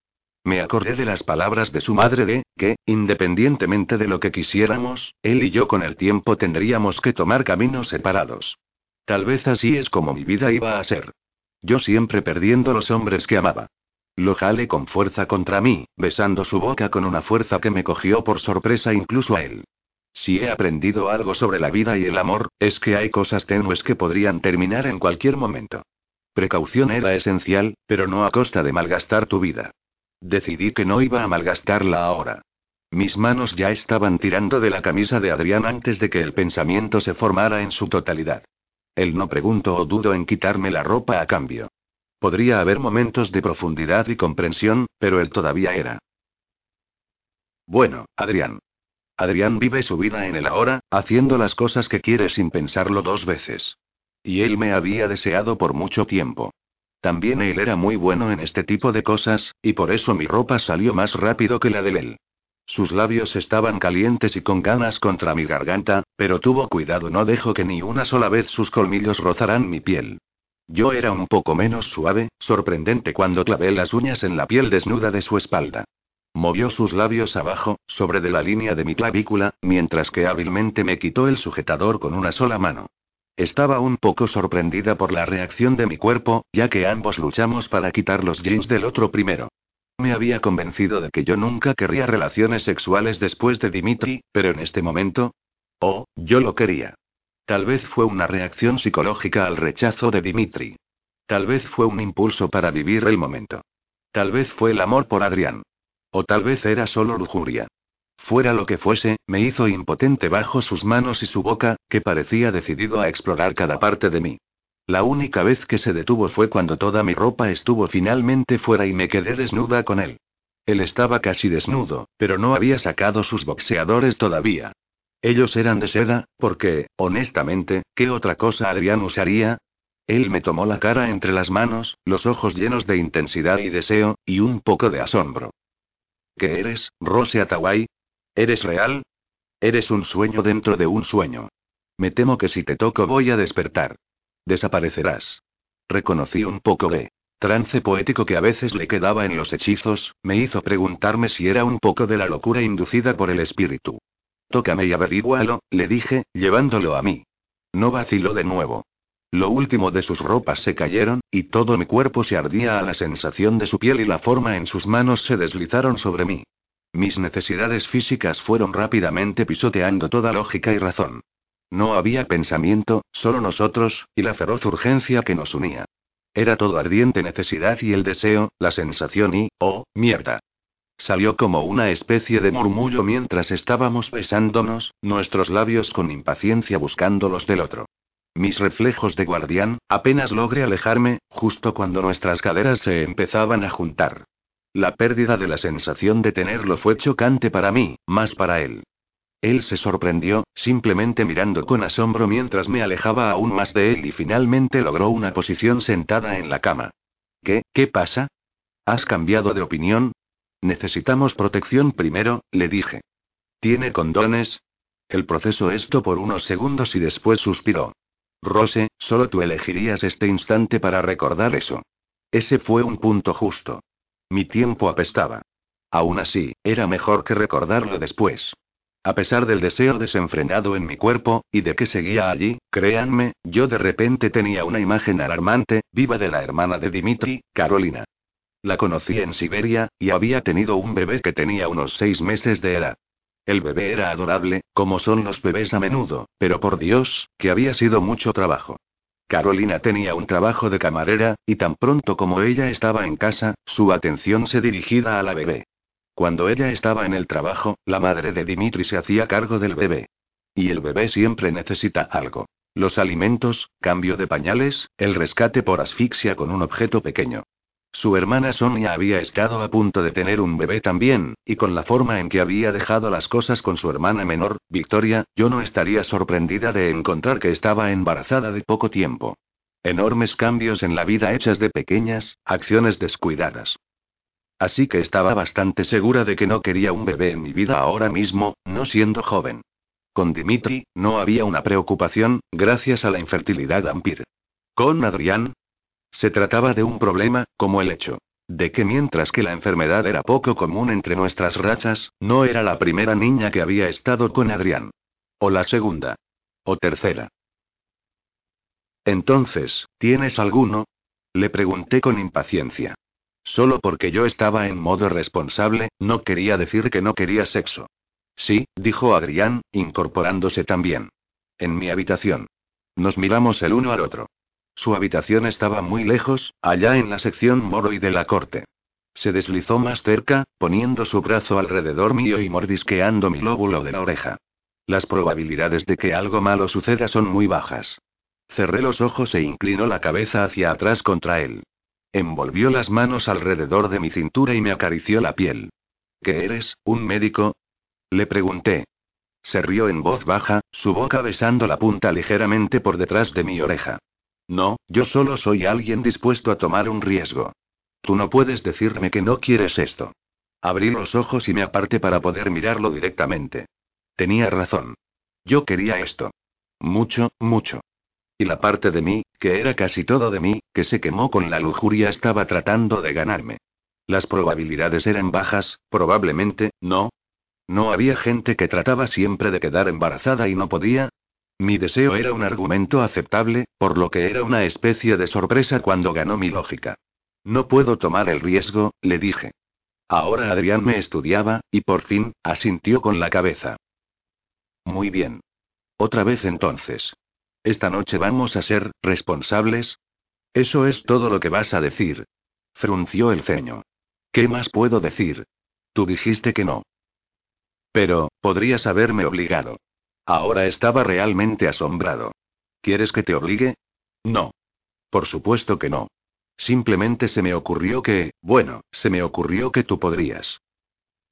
Me acordé de las palabras de su madre de, que, independientemente de lo que quisiéramos, él y yo con el tiempo tendríamos que tomar caminos separados. Tal vez así es como mi vida iba a ser. Yo siempre perdiendo los hombres que amaba. Lo jale con fuerza contra mí, besando su boca con una fuerza que me cogió por sorpresa incluso a él. Si he aprendido algo sobre la vida y el amor, es que hay cosas tenues que podrían terminar en cualquier momento. Precaución era esencial, pero no a costa de malgastar tu vida. Decidí que no iba a malgastarla ahora. Mis manos ya estaban tirando de la camisa de Adrián antes de que el pensamiento se formara en su totalidad. Él no pregunto o dudo en quitarme la ropa a cambio. Podría haber momentos de profundidad y comprensión, pero él todavía era. Bueno, Adrián. Adrián vive su vida en el ahora, haciendo las cosas que quiere sin pensarlo dos veces. Y él me había deseado por mucho tiempo. También él era muy bueno en este tipo de cosas, y por eso mi ropa salió más rápido que la de él. Sus labios estaban calientes y con ganas contra mi garganta, pero tuvo cuidado, no dejó que ni una sola vez sus colmillos rozaran mi piel. Yo era un poco menos suave, sorprendente cuando clavé las uñas en la piel desnuda de su espalda. Movió sus labios abajo, sobre de la línea de mi clavícula, mientras que hábilmente me quitó el sujetador con una sola mano. Estaba un poco sorprendida por la reacción de mi cuerpo, ya que ambos luchamos para quitar los jeans del otro primero. Me había convencido de que yo nunca querría relaciones sexuales después de Dimitri, pero en este momento... Oh, yo lo quería. Tal vez fue una reacción psicológica al rechazo de Dimitri. Tal vez fue un impulso para vivir el momento. Tal vez fue el amor por Adrián. O tal vez era solo lujuria. Fuera lo que fuese, me hizo impotente bajo sus manos y su boca, que parecía decidido a explorar cada parte de mí. La única vez que se detuvo fue cuando toda mi ropa estuvo finalmente fuera y me quedé desnuda con él. Él estaba casi desnudo, pero no había sacado sus boxeadores todavía. Ellos eran de seda, porque, honestamente, ¿qué otra cosa Adrián usaría? Él me tomó la cara entre las manos, los ojos llenos de intensidad y deseo, y un poco de asombro. ¿Qué eres, Rose Atawai? ¿Eres real? Eres un sueño dentro de un sueño. Me temo que si te toco voy a despertar. Desaparecerás. Reconocí un poco de trance poético que a veces le quedaba en los hechizos, me hizo preguntarme si era un poco de la locura inducida por el espíritu. Tócame y averígualo, le dije, llevándolo a mí. No vaciló de nuevo. Lo último de sus ropas se cayeron, y todo mi cuerpo se ardía a la sensación de su piel y la forma en sus manos se deslizaron sobre mí. Mis necesidades físicas fueron rápidamente pisoteando toda lógica y razón. No había pensamiento, solo nosotros, y la feroz urgencia que nos unía. Era todo ardiente necesidad y el deseo, la sensación y, oh, mierda. Salió como una especie de murmullo mientras estábamos besándonos, nuestros labios con impaciencia buscando los del otro. Mis reflejos de guardián, apenas logré alejarme, justo cuando nuestras caderas se empezaban a juntar. La pérdida de la sensación de tenerlo fue chocante para mí, más para él. Él se sorprendió, simplemente mirando con asombro mientras me alejaba aún más de él y finalmente logró una posición sentada en la cama. ¿Qué, qué pasa? ¿Has cambiado de opinión? Necesitamos protección primero, le dije. ¿Tiene condones? El proceso esto por unos segundos y después suspiró. Rose, solo tú elegirías este instante para recordar eso. Ese fue un punto justo. Mi tiempo apestaba. Aún así, era mejor que recordarlo después. A pesar del deseo desenfrenado en mi cuerpo, y de que seguía allí, créanme, yo de repente tenía una imagen alarmante, viva de la hermana de Dimitri, Carolina. La conocí en Siberia, y había tenido un bebé que tenía unos seis meses de edad. El bebé era adorable, como son los bebés a menudo, pero por Dios, que había sido mucho trabajo. Carolina tenía un trabajo de camarera, y tan pronto como ella estaba en casa, su atención se dirigía a la bebé. Cuando ella estaba en el trabajo, la madre de Dimitri se hacía cargo del bebé. Y el bebé siempre necesita algo. Los alimentos, cambio de pañales, el rescate por asfixia con un objeto pequeño. Su hermana Sonia había estado a punto de tener un bebé también, y con la forma en que había dejado las cosas con su hermana menor, Victoria, yo no estaría sorprendida de encontrar que estaba embarazada de poco tiempo. Enormes cambios en la vida hechas de pequeñas, acciones descuidadas. Así que estaba bastante segura de que no quería un bebé en mi vida ahora mismo, no siendo joven. Con Dimitri, no había una preocupación, gracias a la infertilidad Ampir. Con Adrián, se trataba de un problema, como el hecho de que mientras que la enfermedad era poco común entre nuestras rachas, no era la primera niña que había estado con Adrián. O la segunda. O tercera. Entonces, ¿tienes alguno? Le pregunté con impaciencia. Solo porque yo estaba en modo responsable, no quería decir que no quería sexo. Sí, dijo Adrián, incorporándose también. En mi habitación. Nos miramos el uno al otro. Su habitación estaba muy lejos, allá en la sección moro y de la corte. Se deslizó más cerca, poniendo su brazo alrededor mío y mordisqueando mi lóbulo de la oreja. Las probabilidades de que algo malo suceda son muy bajas. Cerré los ojos e inclinó la cabeza hacia atrás contra él. Envolvió las manos alrededor de mi cintura y me acarició la piel. ¿Qué eres, un médico? Le pregunté. Se rió en voz baja, su boca besando la punta ligeramente por detrás de mi oreja. No, yo solo soy alguien dispuesto a tomar un riesgo. Tú no puedes decirme que no quieres esto. Abrí los ojos y me aparté para poder mirarlo directamente. Tenía razón. Yo quería esto. Mucho, mucho. Y la parte de mí, que era casi todo de mí, que se quemó con la lujuria, estaba tratando de ganarme. Las probabilidades eran bajas, probablemente, no. No había gente que trataba siempre de quedar embarazada y no podía. Mi deseo era un argumento aceptable, por lo que era una especie de sorpresa cuando ganó mi lógica. No puedo tomar el riesgo, le dije. Ahora Adrián me estudiaba, y por fin, asintió con la cabeza. Muy bien. Otra vez entonces. Esta noche vamos a ser responsables. Eso es todo lo que vas a decir. Frunció el ceño. ¿Qué más puedo decir? Tú dijiste que no. Pero, podrías haberme obligado. Ahora estaba realmente asombrado. ¿Quieres que te obligue? No. Por supuesto que no. Simplemente se me ocurrió que, bueno, se me ocurrió que tú podrías.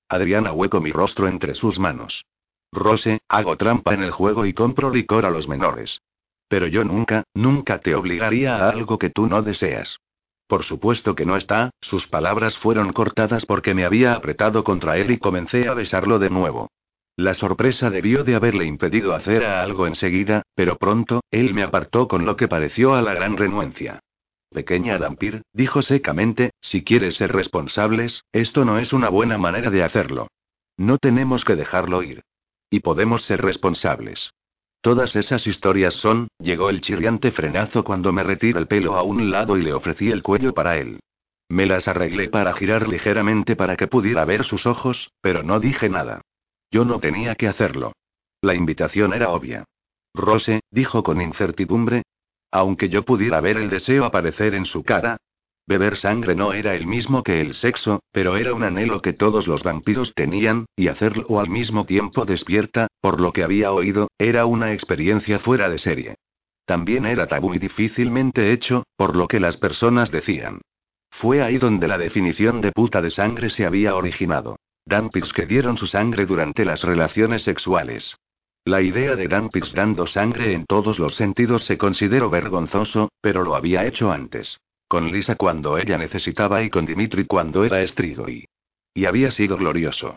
Adriana hueco mi rostro entre sus manos. Rose, hago trampa en el juego y compro licor a los menores. Pero yo nunca, nunca te obligaría a algo que tú no deseas. Por supuesto que no está, sus palabras fueron cortadas porque me había apretado contra él y comencé a besarlo de nuevo. La sorpresa debió de haberle impedido hacer algo enseguida, pero pronto, él me apartó con lo que pareció a la gran renuencia. Pequeña Dampir, dijo secamente, si quieres ser responsables, esto no es una buena manera de hacerlo. No tenemos que dejarlo ir. Y podemos ser responsables. Todas esas historias son, llegó el chirriante frenazo cuando me retiré el pelo a un lado y le ofrecí el cuello para él. Me las arreglé para girar ligeramente para que pudiera ver sus ojos, pero no dije nada. Yo no tenía que hacerlo. La invitación era obvia. Rose, dijo con incertidumbre. Aunque yo pudiera ver el deseo aparecer en su cara, Beber sangre no era el mismo que el sexo, pero era un anhelo que todos los vampiros tenían, y hacerlo al mismo tiempo despierta, por lo que había oído, era una experiencia fuera de serie. También era tabú y difícilmente hecho, por lo que las personas decían. Fue ahí donde la definición de puta de sangre se había originado. Dampirs que dieron su sangre durante las relaciones sexuales. La idea de Dampirs dando sangre en todos los sentidos se consideró vergonzoso, pero lo había hecho antes. Con Lisa cuando ella necesitaba y con Dimitri cuando era Strigoi. Y había sido glorioso.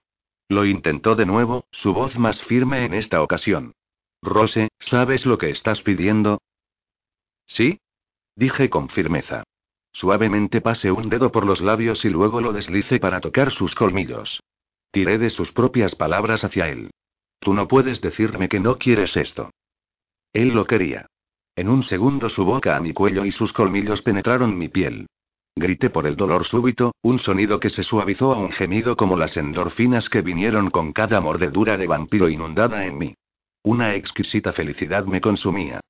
Lo intentó de nuevo, su voz más firme en esta ocasión. Rose, ¿sabes lo que estás pidiendo? ¿Sí? Dije con firmeza. Suavemente pasé un dedo por los labios y luego lo deslice para tocar sus colmillos. Tiré de sus propias palabras hacia él. Tú no puedes decirme que no quieres esto. Él lo quería. En un segundo su boca a mi cuello y sus colmillos penetraron mi piel. Grité por el dolor súbito, un sonido que se suavizó a un gemido como las endorfinas que vinieron con cada mordedura de vampiro inundada en mí. Una exquisita felicidad me consumía.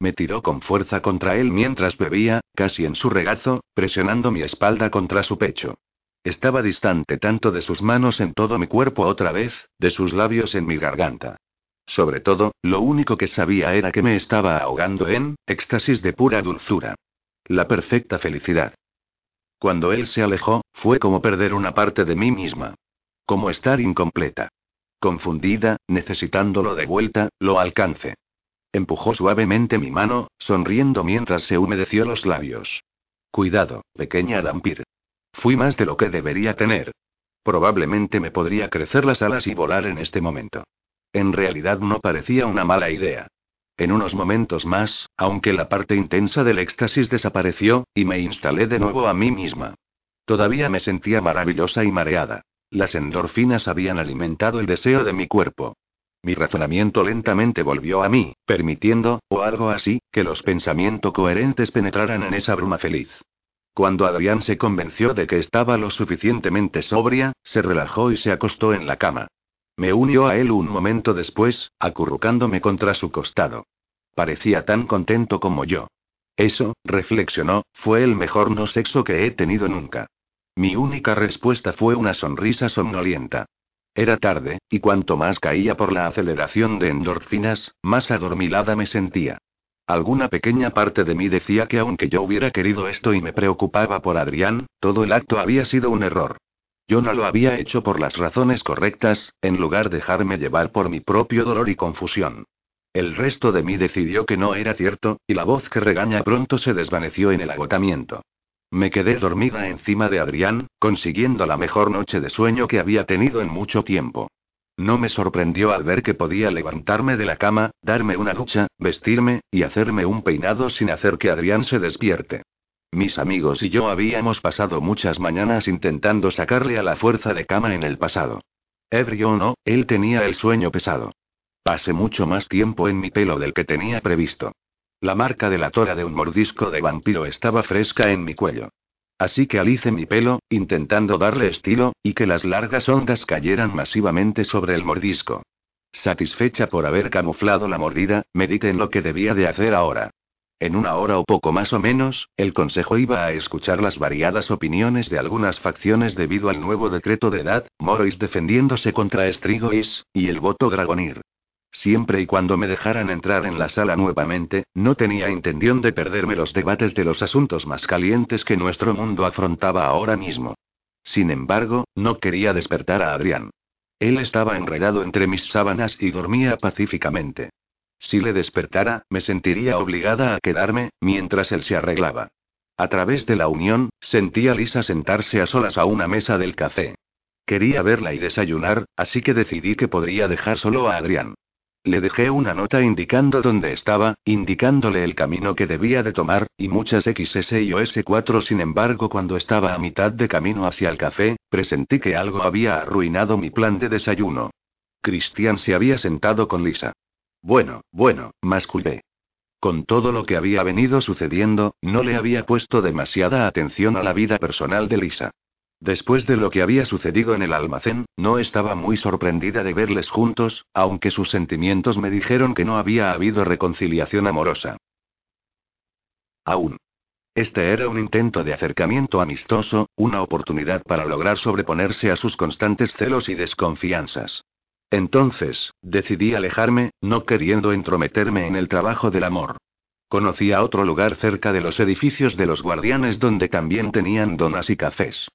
Me tiró con fuerza contra él mientras bebía, casi en su regazo, presionando mi espalda contra su pecho. Estaba distante tanto de sus manos en todo mi cuerpo otra vez, de sus labios en mi garganta. Sobre todo, lo único que sabía era que me estaba ahogando en éxtasis de pura dulzura. La perfecta felicidad. Cuando él se alejó, fue como perder una parte de mí misma. Como estar incompleta. Confundida, necesitándolo de vuelta, lo alcance. Empujó suavemente mi mano, sonriendo mientras se humedeció los labios. Cuidado, pequeña Dampir. Fui más de lo que debería tener. Probablemente me podría crecer las alas y volar en este momento. En realidad no parecía una mala idea. En unos momentos más, aunque la parte intensa del éxtasis desapareció, y me instalé de nuevo a mí misma. Todavía me sentía maravillosa y mareada. Las endorfinas habían alimentado el deseo de mi cuerpo. Mi razonamiento lentamente volvió a mí, permitiendo, o algo así, que los pensamientos coherentes penetraran en esa bruma feliz. Cuando Adrián se convenció de que estaba lo suficientemente sobria, se relajó y se acostó en la cama. Me unió a él un momento después, acurrucándome contra su costado. Parecía tan contento como yo. Eso, reflexionó, fue el mejor no sexo que he tenido nunca. Mi única respuesta fue una sonrisa somnolienta. Era tarde, y cuanto más caía por la aceleración de endorfinas, más adormilada me sentía. Alguna pequeña parte de mí decía que aunque yo hubiera querido esto y me preocupaba por Adrián, todo el acto había sido un error. Yo no lo había hecho por las razones correctas, en lugar de dejarme llevar por mi propio dolor y confusión. El resto de mí decidió que no era cierto, y la voz que regaña pronto se desvaneció en el agotamiento. Me quedé dormida encima de Adrián, consiguiendo la mejor noche de sueño que había tenido en mucho tiempo. No me sorprendió al ver que podía levantarme de la cama, darme una ducha, vestirme, y hacerme un peinado sin hacer que Adrián se despierte. Mis amigos y yo habíamos pasado muchas mañanas intentando sacarle a la fuerza de cama en el pasado. Ebrio o no, él tenía el sueño pesado. Pasé mucho más tiempo en mi pelo del que tenía previsto. La marca de la tora de un mordisco de vampiro estaba fresca en mi cuello. Así que alicé mi pelo, intentando darle estilo, y que las largas ondas cayeran masivamente sobre el mordisco. Satisfecha por haber camuflado la mordida, medité en lo que debía de hacer ahora. En una hora o poco más o menos, el Consejo iba a escuchar las variadas opiniones de algunas facciones debido al nuevo decreto de edad, Morois defendiéndose contra Strigois, y el voto Dragonir. Siempre y cuando me dejaran entrar en la sala nuevamente, no tenía intención de perderme los debates de los asuntos más calientes que nuestro mundo afrontaba ahora mismo. Sin embargo, no quería despertar a Adrián. Él estaba enredado entre mis sábanas y dormía pacíficamente. Si le despertara, me sentiría obligada a quedarme, mientras él se arreglaba. A través de la unión, sentí a Lisa sentarse a solas a una mesa del café. Quería verla y desayunar, así que decidí que podría dejar solo a Adrián. Le dejé una nota indicando dónde estaba, indicándole el camino que debía de tomar, y muchas XS y OS4. Sin embargo, cuando estaba a mitad de camino hacia el café, presentí que algo había arruinado mi plan de desayuno. Cristian se había sentado con Lisa. Bueno, bueno, masculé. Con todo lo que había venido sucediendo, no le había puesto demasiada atención a la vida personal de Lisa. Después de lo que había sucedido en el almacén, no estaba muy sorprendida de verles juntos, aunque sus sentimientos me dijeron que no había habido reconciliación amorosa. Aún. Este era un intento de acercamiento amistoso, una oportunidad para lograr sobreponerse a sus constantes celos y desconfianzas. Entonces, decidí alejarme, no queriendo entrometerme en el trabajo del amor. Conocí a otro lugar cerca de los edificios de los guardianes donde también tenían donas y cafés.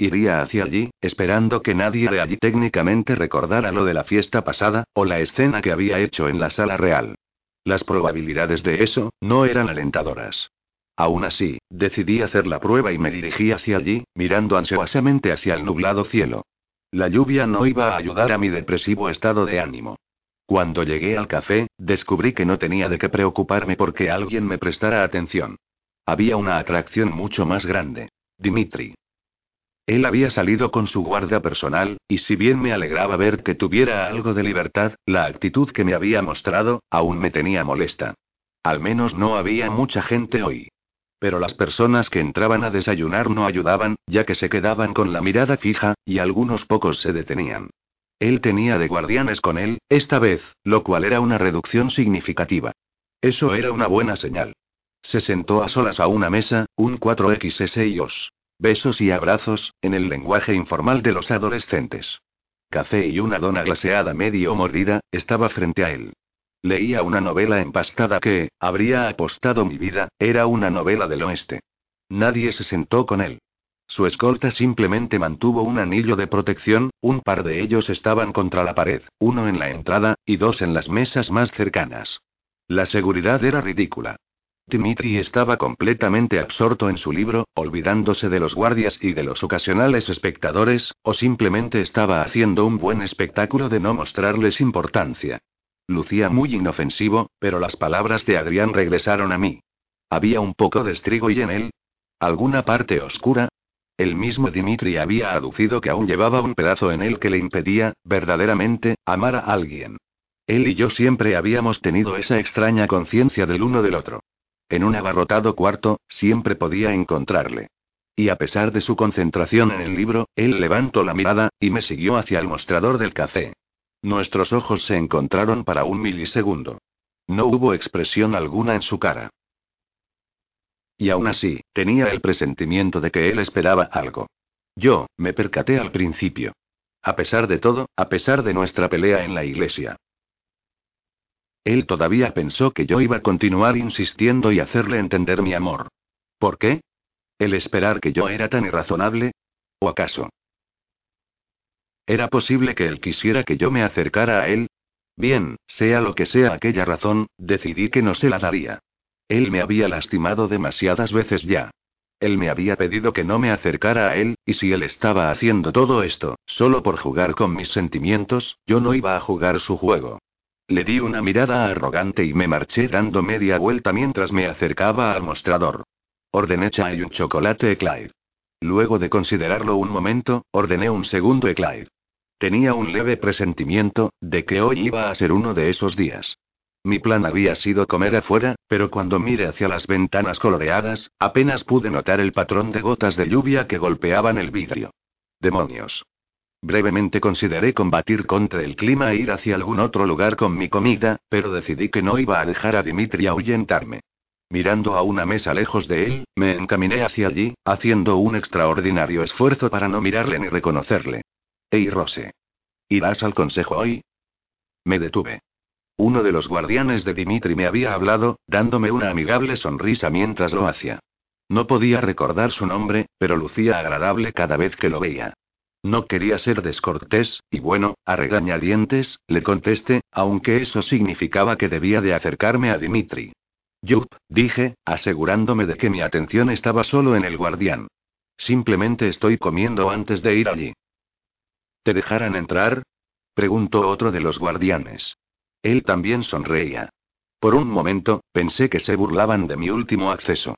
Iría hacia allí, esperando que nadie de allí técnicamente recordara lo de la fiesta pasada, o la escena que había hecho en la sala real. Las probabilidades de eso, no eran alentadoras. Aún así, decidí hacer la prueba y me dirigí hacia allí, mirando ansiosamente hacia el nublado cielo. La lluvia no iba a ayudar a mi depresivo estado de ánimo. Cuando llegué al café, descubrí que no tenía de qué preocuparme porque alguien me prestara atención. Había una atracción mucho más grande. Dimitri. Él había salido con su guardia personal, y si bien me alegraba ver que tuviera algo de libertad, la actitud que me había mostrado, aún me tenía molesta. Al menos no había mucha gente hoy. Pero las personas que entraban a desayunar no ayudaban, ya que se quedaban con la mirada fija, y algunos pocos se detenían. Él tenía de guardianes con él, esta vez, lo cual era una reducción significativa. Eso era una buena señal. Se sentó a solas a una mesa, un 4XS y. Besos y abrazos, en el lenguaje informal de los adolescentes. Café y una dona glaseada medio mordida, estaba frente a él. Leía una novela empastada que, habría apostado mi vida, era una novela del oeste. Nadie se sentó con él. Su escolta simplemente mantuvo un anillo de protección, un par de ellos estaban contra la pared, uno en la entrada, y dos en las mesas más cercanas. La seguridad era ridícula. Dimitri estaba completamente absorto en su libro, olvidándose de los guardias y de los ocasionales espectadores, o simplemente estaba haciendo un buen espectáculo de no mostrarles importancia. Lucía muy inofensivo, pero las palabras de Adrián regresaron a mí. Había un poco de estrigo y en él. ¿Alguna parte oscura? El mismo Dimitri había aducido que aún llevaba un pedazo en él que le impedía, verdaderamente, amar a alguien. Él y yo siempre habíamos tenido esa extraña conciencia del uno del otro. En un abarrotado cuarto, siempre podía encontrarle. Y a pesar de su concentración en el libro, él levantó la mirada, y me siguió hacia el mostrador del café. Nuestros ojos se encontraron para un milisegundo. No hubo expresión alguna en su cara. Y aún así, tenía el presentimiento de que él esperaba algo. Yo, me percaté al principio. A pesar de todo, a pesar de nuestra pelea en la iglesia. Él todavía pensó que yo iba a continuar insistiendo y hacerle entender mi amor. ¿Por qué? ¿El esperar que yo era tan irrazonable? ¿O acaso? ¿Era posible que él quisiera que yo me acercara a él? Bien, sea lo que sea aquella razón, decidí que no se la daría. Él me había lastimado demasiadas veces ya. Él me había pedido que no me acercara a él, y si él estaba haciendo todo esto, solo por jugar con mis sentimientos, yo no iba a jugar su juego. Le di una mirada arrogante y me marché dando media vuelta mientras me acercaba al mostrador. Ordené chai y un chocolate eclair. Luego de considerarlo un momento, ordené un segundo eclair. Tenía un leve presentimiento, de que hoy iba a ser uno de esos días. Mi plan había sido comer afuera, pero cuando miré hacia las ventanas coloreadas, apenas pude notar el patrón de gotas de lluvia que golpeaban el vidrio. Demonios. Brevemente consideré combatir contra el clima e ir hacia algún otro lugar con mi comida, pero decidí que no iba a dejar a Dimitri ahuyentarme. Mirando a una mesa lejos de él, me encaminé hacia allí, haciendo un extraordinario esfuerzo para no mirarle ni reconocerle. Ey, Rose. ¿Irás al consejo hoy? Me detuve. Uno de los guardianes de Dimitri me había hablado, dándome una amigable sonrisa mientras lo hacía. No podía recordar su nombre, pero lucía agradable cada vez que lo veía. No quería ser descortés, y bueno, a regañadientes, le contesté, aunque eso significaba que debía de acercarme a Dimitri. Yup, dije, asegurándome de que mi atención estaba solo en el guardián. Simplemente estoy comiendo antes de ir allí. ¿Te dejarán entrar? preguntó otro de los guardianes. Él también sonreía. Por un momento, pensé que se burlaban de mi último acceso.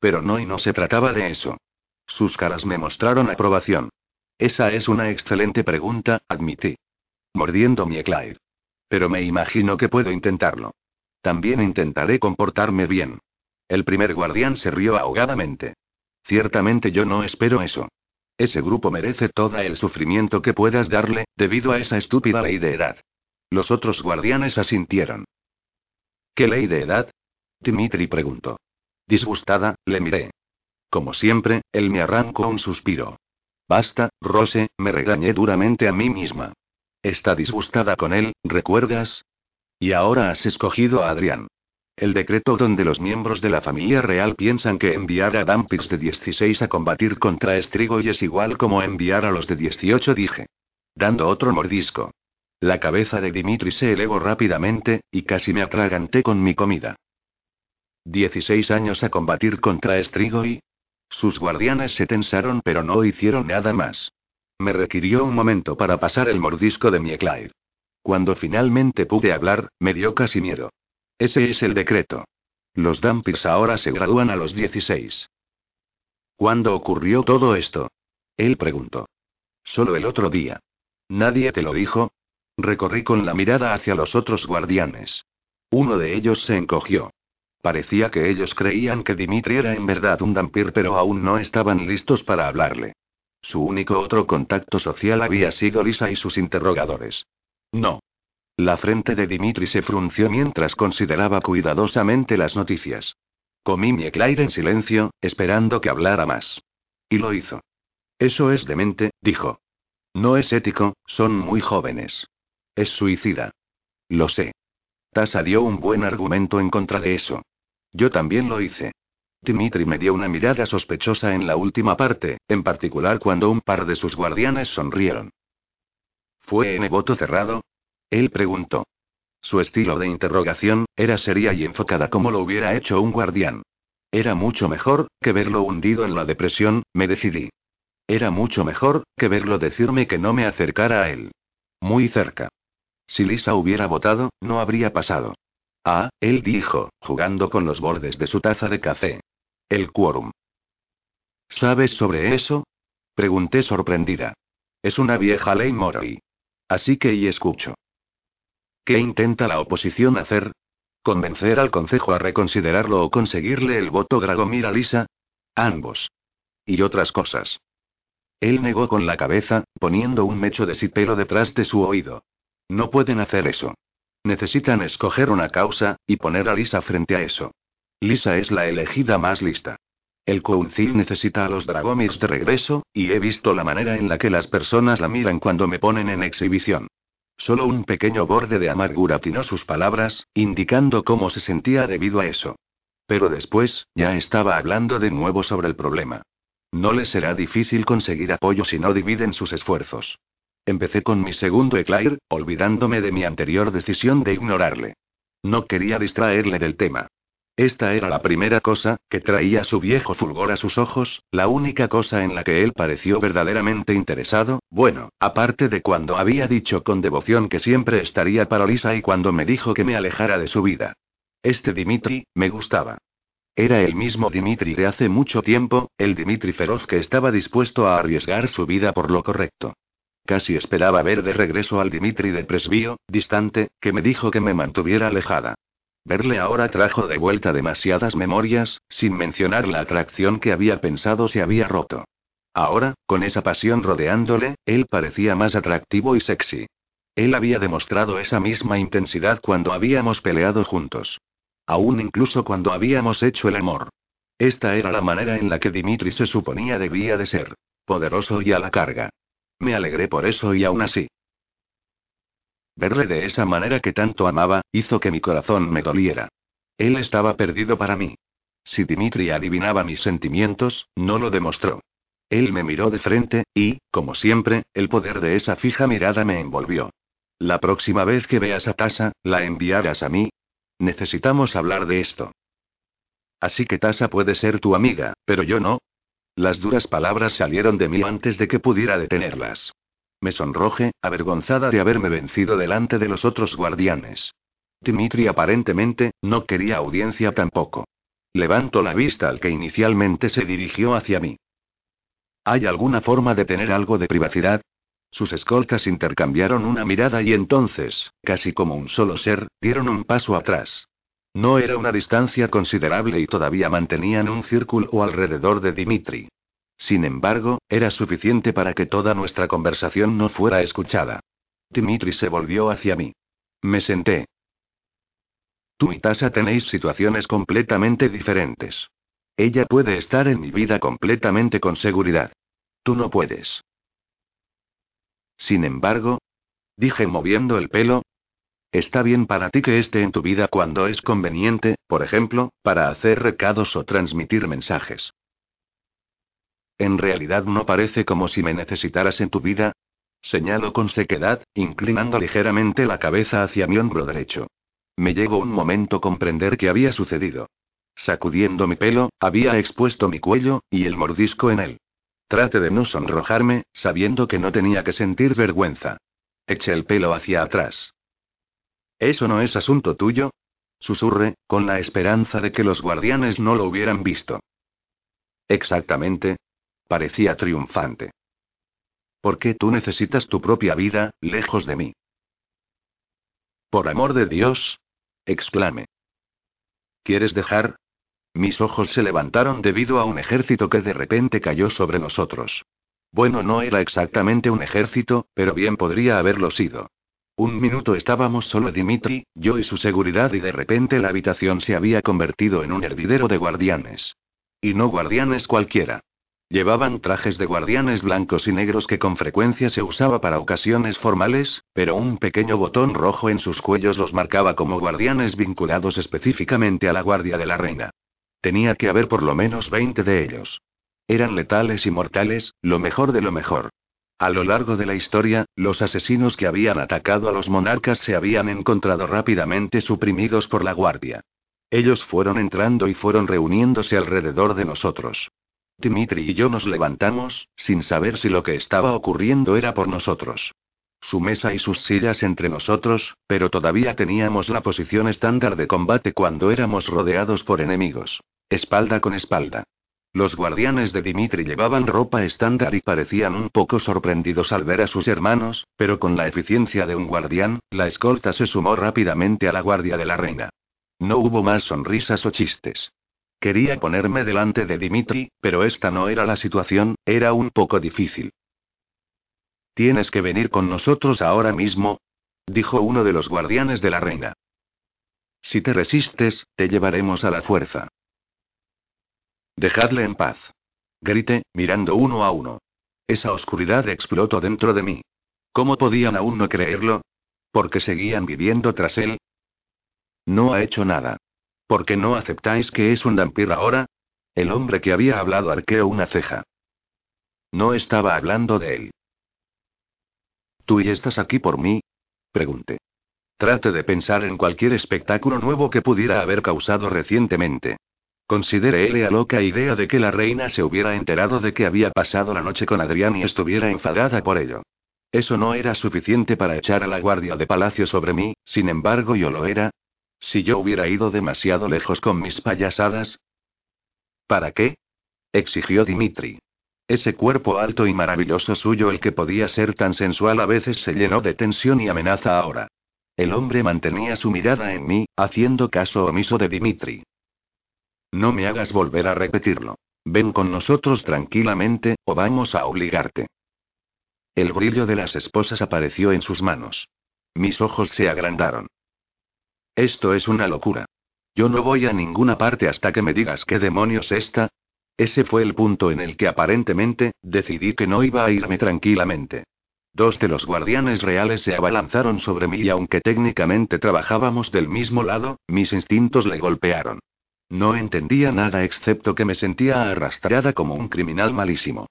Pero no y no se trataba de eso. Sus caras me mostraron aprobación. Esa es una excelente pregunta, admití. Mordiendo mi eclair. Pero me imagino que puedo intentarlo. También intentaré comportarme bien. El primer guardián se rió ahogadamente. Ciertamente yo no espero eso. Ese grupo merece todo el sufrimiento que puedas darle, debido a esa estúpida ley de edad. Los otros guardianes asintieron. ¿Qué ley de edad? Dimitri preguntó. Disgustada, le miré. Como siempre, él me arrancó un suspiro. Basta, Rose, me regañé duramente a mí misma. Está disgustada con él, ¿recuerdas? Y ahora has escogido a Adrián. El decreto donde los miembros de la familia real piensan que enviar a Dampix de 16 a combatir contra y es igual como enviar a los de 18, dije. Dando otro mordisco. La cabeza de Dimitri se elevó rápidamente, y casi me atraganté con mi comida. 16 años a combatir contra y. Sus guardianes se tensaron pero no hicieron nada más. Me requirió un momento para pasar el mordisco de mi eclair. Cuando finalmente pude hablar, me dio casi miedo. Ese es el decreto. Los Dampirs ahora se gradúan a los 16. ¿Cuándo ocurrió todo esto? Él preguntó. Solo el otro día. ¿Nadie te lo dijo? Recorrí con la mirada hacia los otros guardianes. Uno de ellos se encogió. Parecía que ellos creían que Dimitri era en verdad un Dampir, pero aún no estaban listos para hablarle. Su único otro contacto social había sido Lisa y sus interrogadores. No. La frente de Dimitri se frunció mientras consideraba cuidadosamente las noticias. Comí mi eclair en silencio, esperando que hablara más. Y lo hizo. Eso es demente, dijo. No es ético, son muy jóvenes. Es suicida. Lo sé. Tasa dio un buen argumento en contra de eso. Yo también lo hice. Dimitri me dio una mirada sospechosa en la última parte, en particular cuando un par de sus guardianes sonrieron. ¿Fue en voto cerrado? Él preguntó. Su estilo de interrogación, era seria y enfocada como lo hubiera hecho un guardián. Era mucho mejor, que verlo hundido en la depresión, me decidí. Era mucho mejor, que verlo decirme que no me acercara a él. Muy cerca. Si Lisa hubiera votado, no habría pasado. Ah, él dijo, jugando con los bordes de su taza de café. El quórum. ¿Sabes sobre eso? Pregunté sorprendida. Es una vieja ley Moroy. Así que y escucho. ¿Qué intenta la oposición hacer? ¿Convencer al Consejo a reconsiderarlo o conseguirle el voto Gragomir a Lisa? Ambos. Y otras cosas. Él negó con la cabeza, poniendo un mecho de sipelo detrás de su oído. No pueden hacer eso. Necesitan escoger una causa, y poner a Lisa frente a eso. Lisa es la elegida más lista. El Council necesita a los Dragomirs de regreso, y he visto la manera en la que las personas la miran cuando me ponen en exhibición. Solo un pequeño borde de amargura tinó sus palabras, indicando cómo se sentía debido a eso. Pero después, ya estaba hablando de nuevo sobre el problema. No les será difícil conseguir apoyo si no dividen sus esfuerzos. Empecé con mi segundo eclair, olvidándome de mi anterior decisión de ignorarle. No quería distraerle del tema. Esta era la primera cosa, que traía su viejo fulgor a sus ojos, la única cosa en la que él pareció verdaderamente interesado, bueno, aparte de cuando había dicho con devoción que siempre estaría para Lisa y cuando me dijo que me alejara de su vida. Este Dimitri, me gustaba. Era el mismo Dimitri de hace mucho tiempo, el Dimitri feroz que estaba dispuesto a arriesgar su vida por lo correcto. Casi esperaba ver de regreso al Dimitri de Presbío, distante, que me dijo que me mantuviera alejada. Verle ahora trajo de vuelta demasiadas memorias, sin mencionar la atracción que había pensado se había roto. Ahora, con esa pasión rodeándole, él parecía más atractivo y sexy. Él había demostrado esa misma intensidad cuando habíamos peleado juntos. Aún incluso cuando habíamos hecho el amor. Esta era la manera en la que Dimitri se suponía debía de ser. Poderoso y a la carga. Me alegré por eso y aún así. Verle de esa manera que tanto amaba, hizo que mi corazón me doliera. Él estaba perdido para mí. Si Dimitri adivinaba mis sentimientos, no lo demostró. Él me miró de frente, y, como siempre, el poder de esa fija mirada me envolvió. La próxima vez que veas a Tasa, la enviarás a mí. Necesitamos hablar de esto. Así que Tasa puede ser tu amiga, pero yo no. Las duras palabras salieron de mí antes de que pudiera detenerlas. Me sonroje, avergonzada de haberme vencido delante de los otros guardianes. Dimitri aparentemente, no quería audiencia tampoco. Levanto la vista al que inicialmente se dirigió hacia mí. ¿Hay alguna forma de tener algo de privacidad? Sus escoltas intercambiaron una mirada y entonces, casi como un solo ser, dieron un paso atrás. No era una distancia considerable y todavía mantenían un círculo alrededor de Dimitri. Sin embargo, era suficiente para que toda nuestra conversación no fuera escuchada. Dimitri se volvió hacia mí. Me senté. Tú y Tasa tenéis situaciones completamente diferentes. Ella puede estar en mi vida completamente con seguridad. Tú no puedes. Sin embargo, dije moviendo el pelo, está bien para ti que esté en tu vida cuando es conveniente, por ejemplo, para hacer recados o transmitir mensajes. En realidad no parece como si me necesitaras en tu vida. Señalo con sequedad, inclinando ligeramente la cabeza hacia mi hombro derecho. Me llegó un momento comprender qué había sucedido. Sacudiendo mi pelo, había expuesto mi cuello, y el mordisco en él. Trate de no sonrojarme, sabiendo que no tenía que sentir vergüenza. Eché el pelo hacia atrás. ¿Eso no es asunto tuyo? Susurré, con la esperanza de que los guardianes no lo hubieran visto. Exactamente. Parecía triunfante. ¿Por qué tú necesitas tu propia vida, lejos de mí? Por amor de Dios, exclamé. ¿Quieres dejar? Mis ojos se levantaron debido a un ejército que de repente cayó sobre nosotros. Bueno, no era exactamente un ejército, pero bien podría haberlo sido. Un minuto estábamos solo Dimitri, yo y su seguridad y de repente la habitación se había convertido en un hervidero de guardianes. Y no guardianes cualquiera. Llevaban trajes de guardianes blancos y negros que con frecuencia se usaba para ocasiones formales, pero un pequeño botón rojo en sus cuellos los marcaba como guardianes vinculados específicamente a la guardia de la reina. Tenía que haber por lo menos 20 de ellos. Eran letales y mortales, lo mejor de lo mejor. A lo largo de la historia, los asesinos que habían atacado a los monarcas se habían encontrado rápidamente suprimidos por la guardia. Ellos fueron entrando y fueron reuniéndose alrededor de nosotros. Dimitri y yo nos levantamos, sin saber si lo que estaba ocurriendo era por nosotros. Su mesa y sus sillas entre nosotros, pero todavía teníamos la posición estándar de combate cuando éramos rodeados por enemigos. Espalda con espalda. Los guardianes de Dimitri llevaban ropa estándar y parecían un poco sorprendidos al ver a sus hermanos, pero con la eficiencia de un guardián, la escolta se sumó rápidamente a la guardia de la reina. No hubo más sonrisas o chistes. Quería ponerme delante de Dimitri, pero esta no era la situación, era un poco difícil. Tienes que venir con nosotros ahora mismo, dijo uno de los guardianes de la reina. Si te resistes, te llevaremos a la fuerza. Dejadle en paz. Grité, mirando uno a uno. Esa oscuridad explotó dentro de mí. ¿Cómo podían aún no creerlo? ¿Porque seguían viviendo tras él? No ha hecho nada. ¿Por qué no aceptáis que es un vampiro ahora? El hombre que había hablado arqueó una ceja. No estaba hablando de él. ¿Tú y estás aquí por mí? Pregunté. Trate de pensar en cualquier espectáculo nuevo que pudiera haber causado recientemente. Consideré la loca idea de que la reina se hubiera enterado de que había pasado la noche con Adrián y estuviera enfadada por ello. Eso no era suficiente para echar a la guardia de palacio sobre mí, sin embargo yo lo era. Si yo hubiera ido demasiado lejos con mis payasadas. ¿Para qué? exigió Dimitri. Ese cuerpo alto y maravilloso suyo, el que podía ser tan sensual a veces, se llenó de tensión y amenaza ahora. El hombre mantenía su mirada en mí, haciendo caso omiso de Dimitri. No me hagas volver a repetirlo. Ven con nosotros tranquilamente, o vamos a obligarte. El brillo de las esposas apareció en sus manos. Mis ojos se agrandaron. Esto es una locura. Yo no voy a ninguna parte hasta que me digas qué demonios está. Ese fue el punto en el que aparentemente, decidí que no iba a irme tranquilamente. Dos de los guardianes reales se abalanzaron sobre mí y aunque técnicamente trabajábamos del mismo lado, mis instintos le golpearon. No entendía nada excepto que me sentía arrastrada como un criminal malísimo.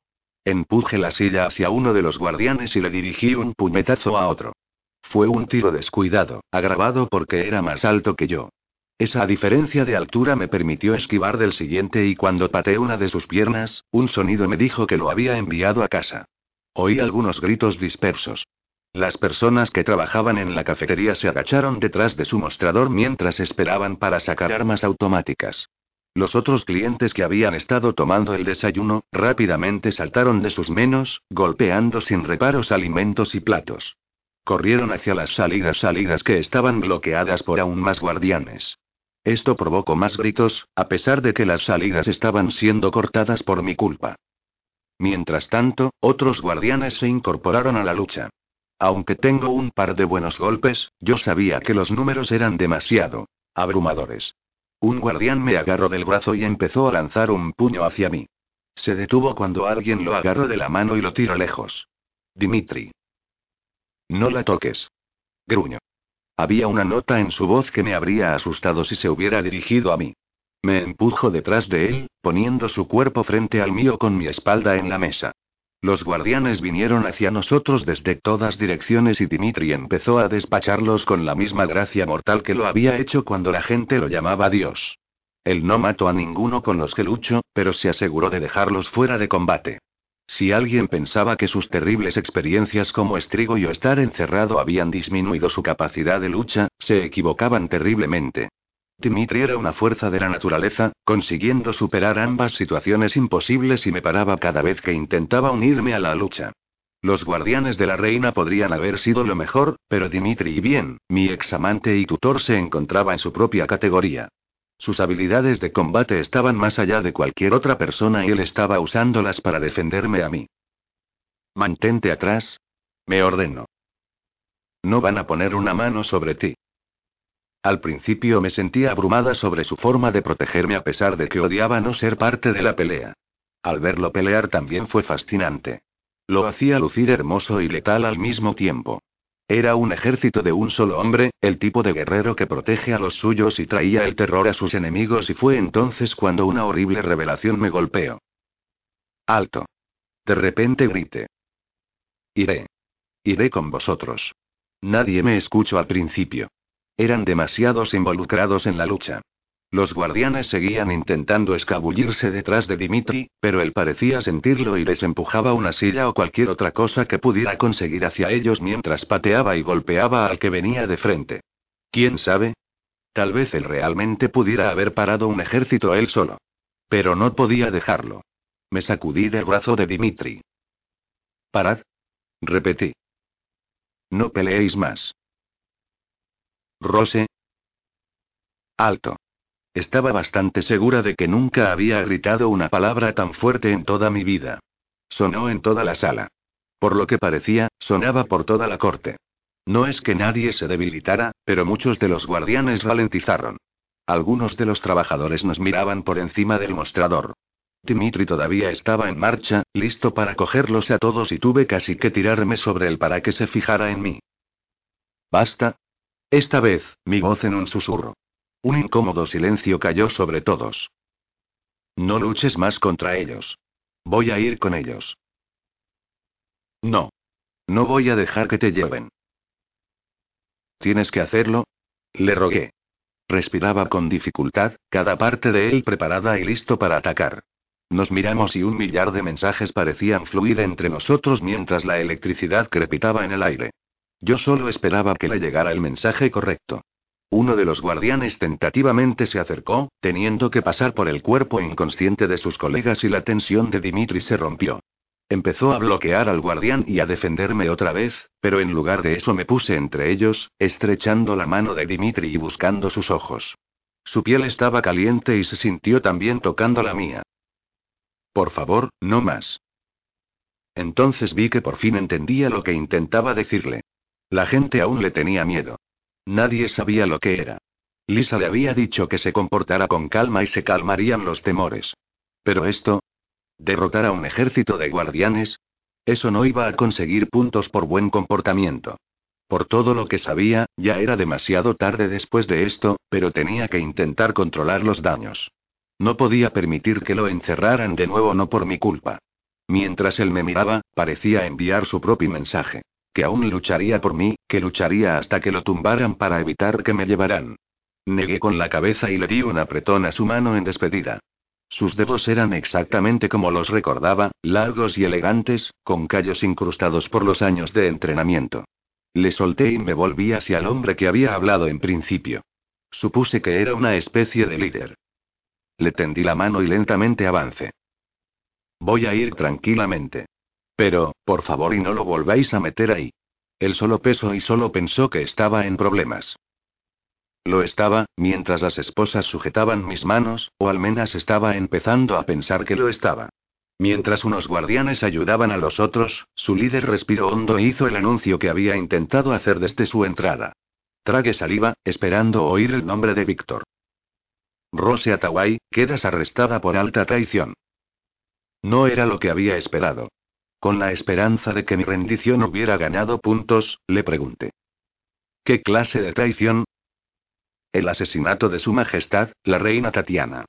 Empuje la silla hacia uno de los guardianes y le dirigí un puñetazo a otro. Fue un tiro descuidado, agravado porque era más alto que yo. Esa diferencia de altura me permitió esquivar del siguiente y cuando pateé una de sus piernas, un sonido me dijo que lo había enviado a casa. Oí algunos gritos dispersos. Las personas que trabajaban en la cafetería se agacharon detrás de su mostrador mientras esperaban para sacar armas automáticas. Los otros clientes que habían estado tomando el desayuno, rápidamente saltaron de sus menos, golpeando sin reparos alimentos y platos. Corrieron hacia las salidas salidas que estaban bloqueadas por aún más guardianes. Esto provocó más gritos, a pesar de que las salidas estaban siendo cortadas por mi culpa. Mientras tanto, otros guardianes se incorporaron a la lucha. Aunque tengo un par de buenos golpes, yo sabía que los números eran demasiado abrumadores. Un guardián me agarró del brazo y empezó a lanzar un puño hacia mí. Se detuvo cuando alguien lo agarró de la mano y lo tiró lejos. Dimitri. No la toques. Gruño. Había una nota en su voz que me habría asustado si se hubiera dirigido a mí. Me empujo detrás de él, poniendo su cuerpo frente al mío con mi espalda en la mesa. Los guardianes vinieron hacia nosotros desde todas direcciones y Dimitri empezó a despacharlos con la misma gracia mortal que lo había hecho cuando la gente lo llamaba Dios. Él no mató a ninguno con los que luchó, pero se aseguró de dejarlos fuera de combate. Si alguien pensaba que sus terribles experiencias como estrigo y o estar encerrado habían disminuido su capacidad de lucha, se equivocaban terriblemente. Dimitri era una fuerza de la naturaleza, consiguiendo superar ambas situaciones imposibles y me paraba cada vez que intentaba unirme a la lucha. Los guardianes de la reina podrían haber sido lo mejor, pero Dimitri y bien, mi examante y tutor se encontraba en su propia categoría. Sus habilidades de combate estaban más allá de cualquier otra persona y él estaba usándolas para defenderme a mí. Mantente atrás. Me ordeno. No van a poner una mano sobre ti. Al principio me sentía abrumada sobre su forma de protegerme a pesar de que odiaba no ser parte de la pelea. Al verlo pelear también fue fascinante. Lo hacía lucir hermoso y letal al mismo tiempo. Era un ejército de un solo hombre, el tipo de guerrero que protege a los suyos y traía el terror a sus enemigos y fue entonces cuando una horrible revelación me golpeó. Alto. De repente grité. Iré. Iré con vosotros. Nadie me escuchó al principio. Eran demasiados involucrados en la lucha. Los guardianes seguían intentando escabullirse detrás de Dimitri, pero él parecía sentirlo y les empujaba una silla o cualquier otra cosa que pudiera conseguir hacia ellos mientras pateaba y golpeaba al que venía de frente. ¿Quién sabe? Tal vez él realmente pudiera haber parado un ejército él solo. Pero no podía dejarlo. Me sacudí del brazo de Dimitri. Parad. Repetí. No peleéis más. Rose. Alto. Estaba bastante segura de que nunca había gritado una palabra tan fuerte en toda mi vida. Sonó en toda la sala. Por lo que parecía, sonaba por toda la corte. No es que nadie se debilitara, pero muchos de los guardianes ralentizaron. Algunos de los trabajadores nos miraban por encima del mostrador. Dimitri todavía estaba en marcha, listo para cogerlos a todos y tuve casi que tirarme sobre él para que se fijara en mí. Basta. Esta vez, mi voz en un susurro. Un incómodo silencio cayó sobre todos. No luches más contra ellos. Voy a ir con ellos. No. No voy a dejar que te lleven. Tienes que hacerlo. Le rogué. Respiraba con dificultad, cada parte de él preparada y listo para atacar. Nos miramos y un millar de mensajes parecían fluir entre nosotros mientras la electricidad crepitaba en el aire. Yo solo esperaba que le llegara el mensaje correcto. Uno de los guardianes tentativamente se acercó, teniendo que pasar por el cuerpo inconsciente de sus colegas y la tensión de Dimitri se rompió. Empezó a bloquear al guardián y a defenderme otra vez, pero en lugar de eso me puse entre ellos, estrechando la mano de Dimitri y buscando sus ojos. Su piel estaba caliente y se sintió también tocando la mía. Por favor, no más. Entonces vi que por fin entendía lo que intentaba decirle. La gente aún le tenía miedo. Nadie sabía lo que era. Lisa le había dicho que se comportara con calma y se calmarían los temores. Pero esto... ¿Derrotar a un ejército de guardianes? Eso no iba a conseguir puntos por buen comportamiento. Por todo lo que sabía, ya era demasiado tarde después de esto, pero tenía que intentar controlar los daños. No podía permitir que lo encerraran de nuevo no por mi culpa. Mientras él me miraba, parecía enviar su propio mensaje. Que aún lucharía por mí, que lucharía hasta que lo tumbaran para evitar que me llevaran. Negué con la cabeza y le di un apretón a su mano en despedida. Sus dedos eran exactamente como los recordaba, largos y elegantes, con callos incrustados por los años de entrenamiento. Le solté y me volví hacia el hombre que había hablado en principio. Supuse que era una especie de líder. Le tendí la mano y lentamente avancé. Voy a ir tranquilamente. Pero, por favor, y no lo volváis a meter ahí. Él solo pesó y solo pensó que estaba en problemas. Lo estaba, mientras las esposas sujetaban mis manos, o al menos estaba empezando a pensar que lo estaba. Mientras unos guardianes ayudaban a los otros, su líder respiró hondo e hizo el anuncio que había intentado hacer desde su entrada. Trague saliva, esperando oír el nombre de Víctor. Rose Atawai, quedas arrestada por alta traición. No era lo que había esperado. Con la esperanza de que mi rendición hubiera ganado puntos, le pregunté. ¿Qué clase de traición? El asesinato de Su Majestad, la reina Tatiana.